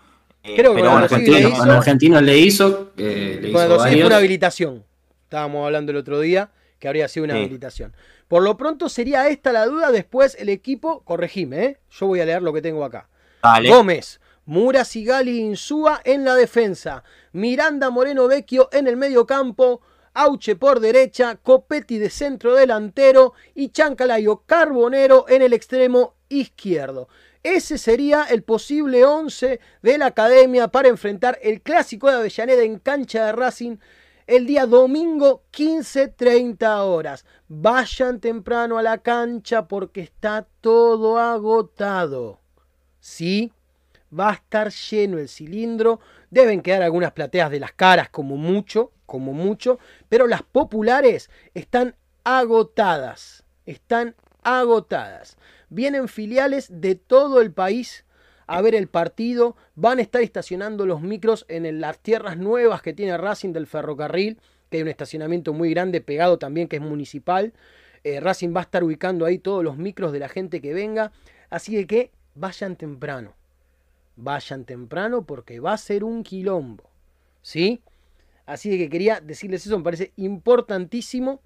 Eh, Creo que pero con bueno, Aldo Civi Argentino, le hizo- con Argentinos le hizo, eh, le Con dossier fue una habilitación. Estábamos hablando el otro día que habría sido una Sí. habilitación. Por lo pronto sería esta la duda. Después el equipo, corregime, ¿eh? yo voy a leer lo que tengo acá. dale. Gómez, Mura, Sigali, Insúa en la defensa. Miranda, Moreno, Vecchio en el medio campo. Auche por derecha, Copetti de centro delantero y Chancalayo Carbonero en el extremo izquierdo. Ese sería el posible 11 de la academia para enfrentar el clásico de Avellaneda en cancha de Racing el día domingo 15.30 horas. Vayan temprano a la cancha porque está todo agotado. Sí, va a estar lleno el cilindro. Deben quedar algunas plateas de las caras como mucho, como mucho, pero las populares están agotadas. Están agotadas. Vienen filiales de todo el país a ver el partido. Van a estar estacionando los micros en las tierras nuevas que tiene Racing del ferrocarril, que hay un estacionamiento muy grande pegado también que es municipal. Eh, Racing va a estar ubicando ahí todos los micros de la gente que venga. Así de que vayan temprano. Vayan temprano porque va a ser un quilombo. ¿Sí? Así que quería decirles eso, me parece importantísimo.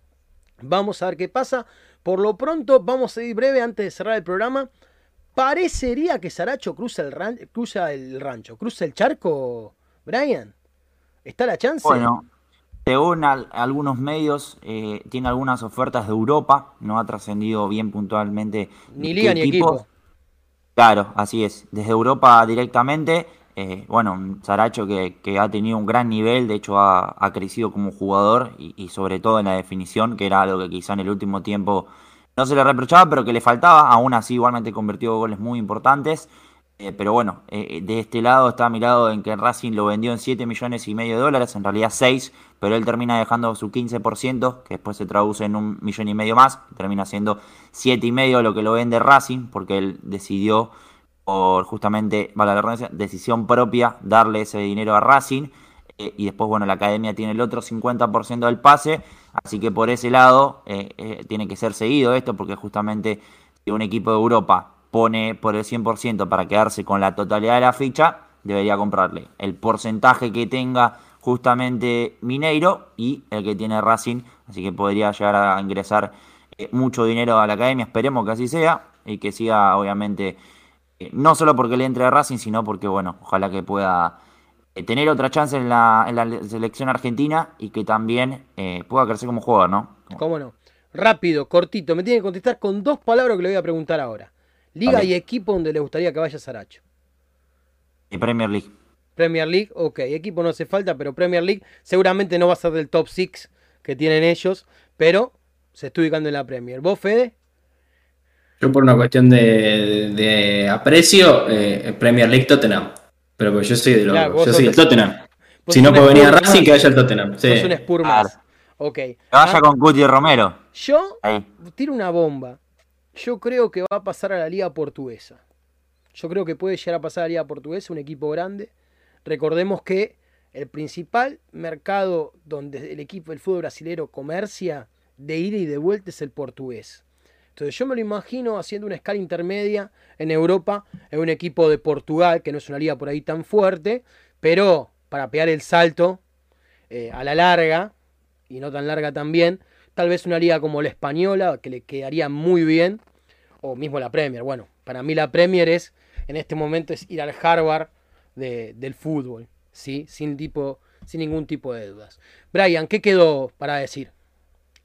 Vamos a ver qué pasa. Por lo pronto, vamos a ir breve antes de cerrar el programa. Parecería que Saracho cruza el, ran- cruza el rancho, cruza el charco, Brian. ¿Está la chance? Bueno, según al- algunos medios, eh, tiene algunas ofertas de Europa. No ha trascendido bien puntualmente. ni liga ni equipo. Claro, así es. Desde Europa directamente, eh, bueno, un Saracho que, que ha tenido un gran nivel, de hecho ha, crecido como jugador y, y sobre todo en la definición, que era algo que quizá en el último tiempo no se le reprochaba, pero que le faltaba. Aún así, igualmente convirtió goles muy importantes. Eh, pero bueno, eh, de este lado está mirado en que Racing lo vendió en 7 millones y medio de dólares, en realidad 6, pero él termina dejando su 15%, que después se traduce en un millón y medio más, termina siendo 7 y medio lo que lo vende Racing, porque él decidió, por justamente, vale la decisión propia, darle ese dinero a Racing, eh, y después, bueno, la academia tiene el otro 50% del pase, así que por ese lado eh, eh, tiene que ser seguido esto, porque justamente si un equipo de Europa pone por el 100% para quedarse con la totalidad de la ficha, debería comprarle el porcentaje que tenga justamente Mineiro y el que tiene Racing, así que podría llegar a ingresar eh, mucho dinero a la academia, esperemos que así sea y que siga obviamente, eh, no solo porque le entre a Racing, sino porque bueno, ojalá que pueda eh, tener otra chance en la, en la selección argentina y que también pueda crecer como jugador, ¿no? ¿Cómo no? Rápido, cortito. Me tiene que contestar con dos palabras que le voy a preguntar ahora. Liga Vale. y equipo donde le gustaría que vaya Saracho. Y Premier League. Premier League, ok. Equipo no hace falta, pero Premier League seguramente no va a ser del top 6 que tienen ellos, pero se está ubicando en la Premier. ¿Vos, Fede? Yo por una cuestión de, de aprecio, eh, Premier League Tottenham. Pero pues yo soy de los, Claro, yo soy de- del Tottenham. Si no puede venir a Racing, que vaya al Tottenham. Sí. Un Spur más. Ok. Que vaya Ah, con Cuti Romero. Yo Ahí. tiro una bomba. Yo creo que va a pasar a la Liga Portuguesa. Yo creo que puede llegar a pasar a la Liga Portuguesa, un equipo grande. Recordemos que el principal mercado donde el equipo del fútbol brasilero comercia de ida y de vuelta es el portugués. Entonces yo me lo imagino haciendo una escala intermedia en Europa, en un equipo de Portugal, que no es una liga por ahí tan fuerte, pero para pegar el salto eh, a la larga, y no tan larga también. Tal vez una liga como la española, que le quedaría muy bien, o mismo la Premier. Bueno, para mí la Premier es, en este momento, es ir al Harvard de- del fútbol, ¿sí? Sin, tipo, sin ningún tipo de dudas. Brian, ¿qué quedó para decir?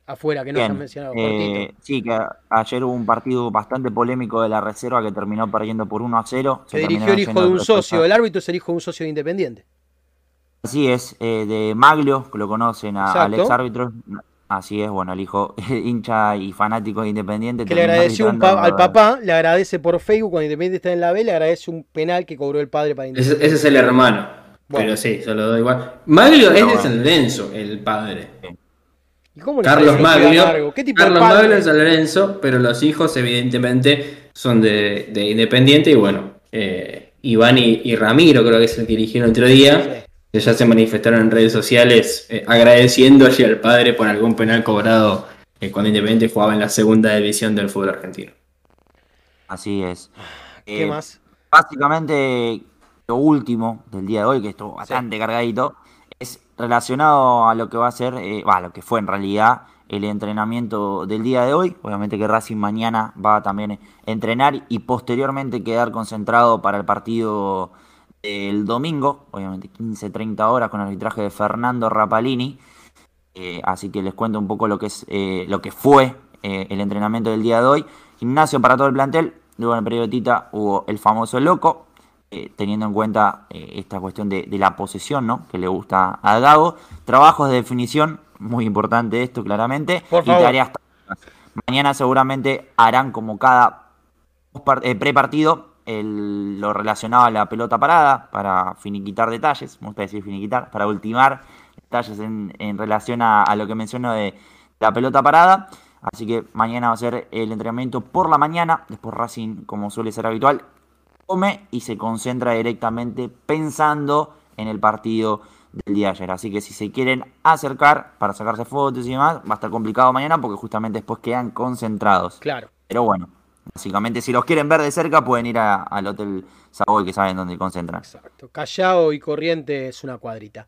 Afuera, que no Bien, has mencionado, eh, sí, que ayer hubo un partido bastante polémico de la reserva que terminó perdiendo por 1 a 0. Se Se dirigió el hijo de un socio, el árbitro es el hijo de un socio de Independiente. Así es, eh, de Maglio, que lo conocen a- al ex árbitro. Así es, bueno, el hijo hincha y fanático de Independiente. Que le agradeció un pa- al papá, le agradece por Facebook cuando Independiente está en la B, le agradece un penal que cobró el padre para Independiente. ese es el hermano. Bueno. Pero sí, se lo doy igual. Maglio es de. San Lorenzo, el padre. ¿Y cómo le Carlos largo? ¿Qué tipo Carlos de padre? Es San Lorenzo, pero los hijos, evidentemente, son de, de Independiente. Y bueno, eh, Iván y, y Ramiro, creo que es el que eligieron el otro día, Sí. Que ya se manifestaron en redes sociales eh, agradeciendo allí al padre por algún penal cobrado eh, cuando Independiente jugaba en la segunda división del fútbol argentino. Así es. ¿Qué Eh, más? Básicamente, lo último del día de hoy, que estuvo bastante cargadito, es relacionado a lo que va a ser, eh, va, lo que fue en realidad el entrenamiento del día de hoy. Obviamente que Racing mañana va a también entrenar y posteriormente quedar concentrado para el partido del domingo, obviamente 15-30 horas con el arbitraje de Fernando Rapalini. Eh, así que les cuento un poco lo que es eh, lo que fue eh, el entrenamiento del día de hoy. Gimnasio para todo el plantel. Luego en el periodo de Tita hubo el famoso loco, teniendo en cuenta esta cuestión de, de la posesión, ¿no? Que le gusta a Gago. Trabajos de definición, muy importante esto, claramente. Por y tareas. Mañana seguramente harán como cada prepartido el- lo relacionado a la pelota parada para finiquitar detalles, me gusta decir finiquitar, para ultimar detalles en, en relación a, a lo que menciono de la pelota parada. Así que mañana va a ser el entrenamiento por la mañana, después Racing, como suele ser habitual, come y se concentra directamente pensando en el partido del día de ayer. Así que si se quieren acercar para sacarse fotos y demás, va a estar complicado mañana porque justamente después quedan concentrados. Claro. Pero bueno, básicamente si los quieren ver de cerca pueden ir al Hotel Savoy que saben dónde concentran. Exacto. Callao y Corriente es una cuadrita.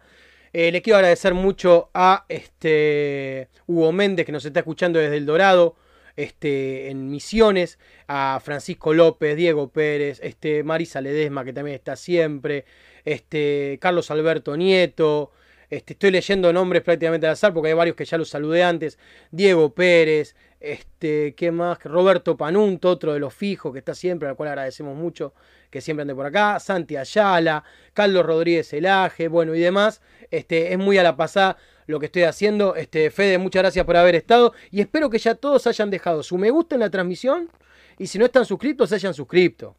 Eh, le quiero agradecer mucho a este Hugo Méndez que nos está escuchando desde El Dorado, este, en Misiones, a Francisco López, Diego Pérez, este, Marisa Ledesma que también está siempre, este, Carlos Alberto Nieto, este, estoy leyendo nombres prácticamente al azar porque hay varios que ya los saludé antes, Diego Pérez, este, ¿qué más? Roberto Panunto, otro de los fijos que está siempre, al cual agradecemos mucho que siempre ande por acá, Santi Ayala, Carlos Rodríguez Elaje, bueno y demás. Este, es muy a la pasada lo que estoy haciendo. Este, Fede, muchas gracias por haber estado y espero que ya todos hayan dejado su me gusta en la transmisión y si no están suscritos, se hayan suscrito.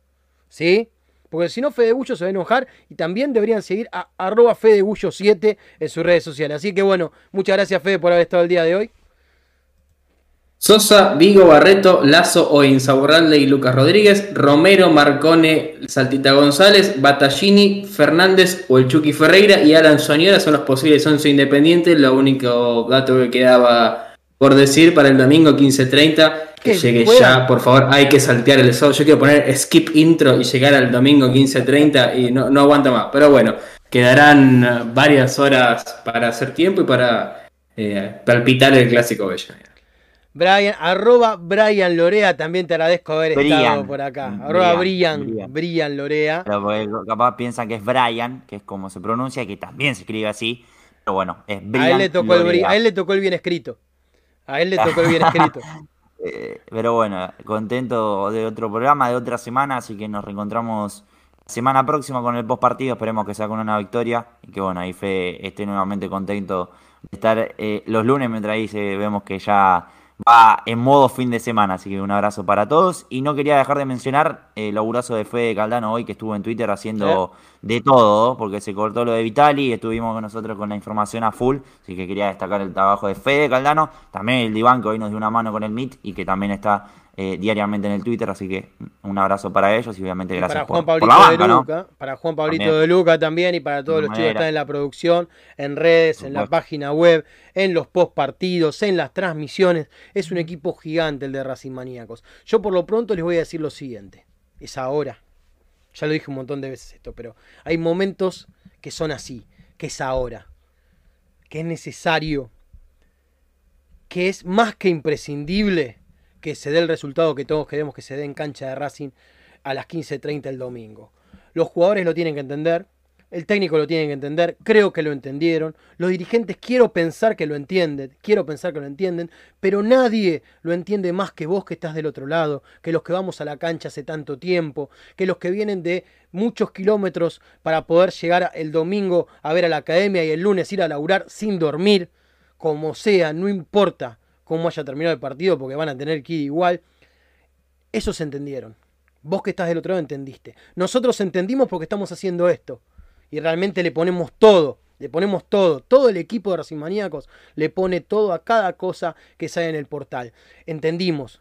¿Sí? Porque si no, Fede Gullo se va a enojar y también deberían seguir a arroba fedegullo7 en sus redes sociales. Así que bueno, muchas gracias Fede por haber estado el día de hoy. Sosa, Vigo, Barreto, Lazo o Insaurralde y Lucas Rodríguez, Romero, Marcone, Saltita González, Battaglini, Fernández o el Chucky Ferreira y Alan Soñora son los posibles 11 independientes. Lo único dato que quedaba por decir para el domingo 15.30, que llegue ya, por favor, hay que saltear el sábado. Yo quiero poner skip intro y llegar al domingo 15.30 y no, no aguanta más. Pero bueno, quedarán eh, varias horas para hacer tiempo y para eh, palpitar el clásico bello. Brian, arroba Brian Lorea, también te agradezco haber estado por acá. Arroba Brian, Brian. Brian Lorea. Pero porque capaz piensan que es Brian, que es como se pronuncia, que también se escribe así. Pero bueno, es Brian. A él, le tocó el, a él le tocó el bien escrito. A él le tocó el bien escrito. Eh, pero bueno, contento de otro programa, de otra semana, así que nos reencontramos la semana próxima con el post partido. Esperemos que sea con una victoria y que bueno, ahí Fe esté nuevamente contento de estar eh, los lunes mientras ahí se- vemos que ya va en modo fin de semana. Así que un abrazo para todos. Y no quería dejar de mencionar el laburazo de Fede Caldano hoy que estuvo en Twitter haciendo de todo, porque se cortó lo de Vitali y estuvimos con nosotros con la información a full. Así que quería destacar el trabajo de Fede Caldano, también el Diván que hoy nos dio una mano con el Meet y que también está eh, diariamente en el Twitter. Así que un abrazo para ellos y obviamente Y gracias para por, Juan por Pablito la banca, de ¿no? Luca, para Juan Pablito También. de Luca también y para todos los chicos que están en la producción, en redes, en la página web, en los post partidos, en las transmisiones. Es un equipo gigante el de Racing Maníacos. Yo por lo pronto les voy a decir lo siguiente. Es ahora. Ya lo dije un montón de veces esto, pero hay momentos que son así. que es ahora, que es necesario, que es más que imprescindible que se dé el resultado que todos queremos que se dé en cancha de Racing a las 15.30 el domingo. Los jugadores lo tienen que entender, el técnico lo tiene que entender, creo que lo entendieron, los dirigentes quiero pensar que lo entienden, quiero pensar que lo entienden, pero nadie lo entiende más que vos que estás del otro lado, que los que vamos a la cancha hace tanto tiempo, que los que vienen de muchos kilómetros para poder llegar el domingo a ver a la academia y el lunes ir a laburar sin dormir, como sea, no importa cómo haya terminado el partido, porque van a tener que ir igual. Esos entendieron. Vos que estás del otro lado entendiste. Nosotros entendimos porque estamos haciendo esto y realmente le ponemos todo, le ponemos todo, todo el equipo de Racing Maníacos le pone todo a cada cosa que sale en el portal. Entendimos,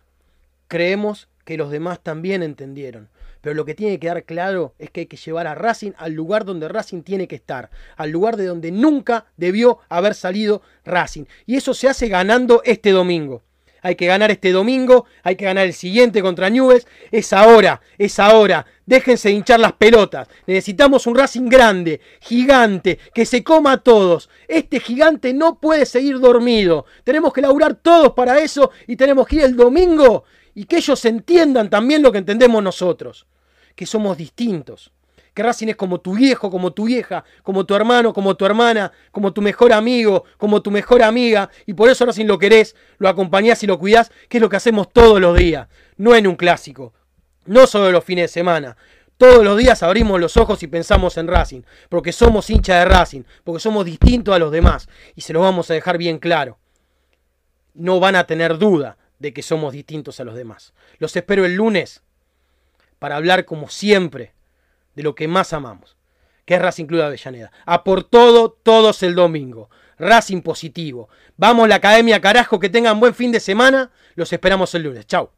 creemos que los demás también entendieron. Pero lo que tiene que quedar claro es que hay que llevar a Racing al lugar donde Racing tiene que estar, al lugar de donde nunca debió haber salido Racing. Y eso se hace ganando este domingo. Hay que ganar este domingo, hay que ganar el siguiente contra Newells, es ahora, es ahora, déjense de hinchar las pelotas, necesitamos un Racing grande, gigante, que se coma a todos, este gigante no puede seguir dormido, tenemos que laburar todos para eso y tenemos que ir el domingo y que ellos entiendan también lo que entendemos nosotros, que somos distintos que Racing es como tu viejo, como tu vieja, como tu hermano, como tu hermana, como tu mejor amigo, como tu mejor amiga, y por eso Racing lo querés, lo acompañás y lo cuidás, que es lo que hacemos todos los días, no en un clásico, no solo los fines de semana. Todos los días abrimos los ojos y pensamos en Racing, porque somos hincha de Racing, porque somos distintos a los demás, y se lo vamos a dejar bien claro. No van a tener duda de que somos distintos a los demás. Los espero el lunes para hablar como siempre de lo que más amamos, que es Racing Club de Avellaneda. A por todo, todos el domingo. Racing positivo. Vamos la academia, carajo, que tengan buen fin de semana. Los esperamos el lunes. Chau.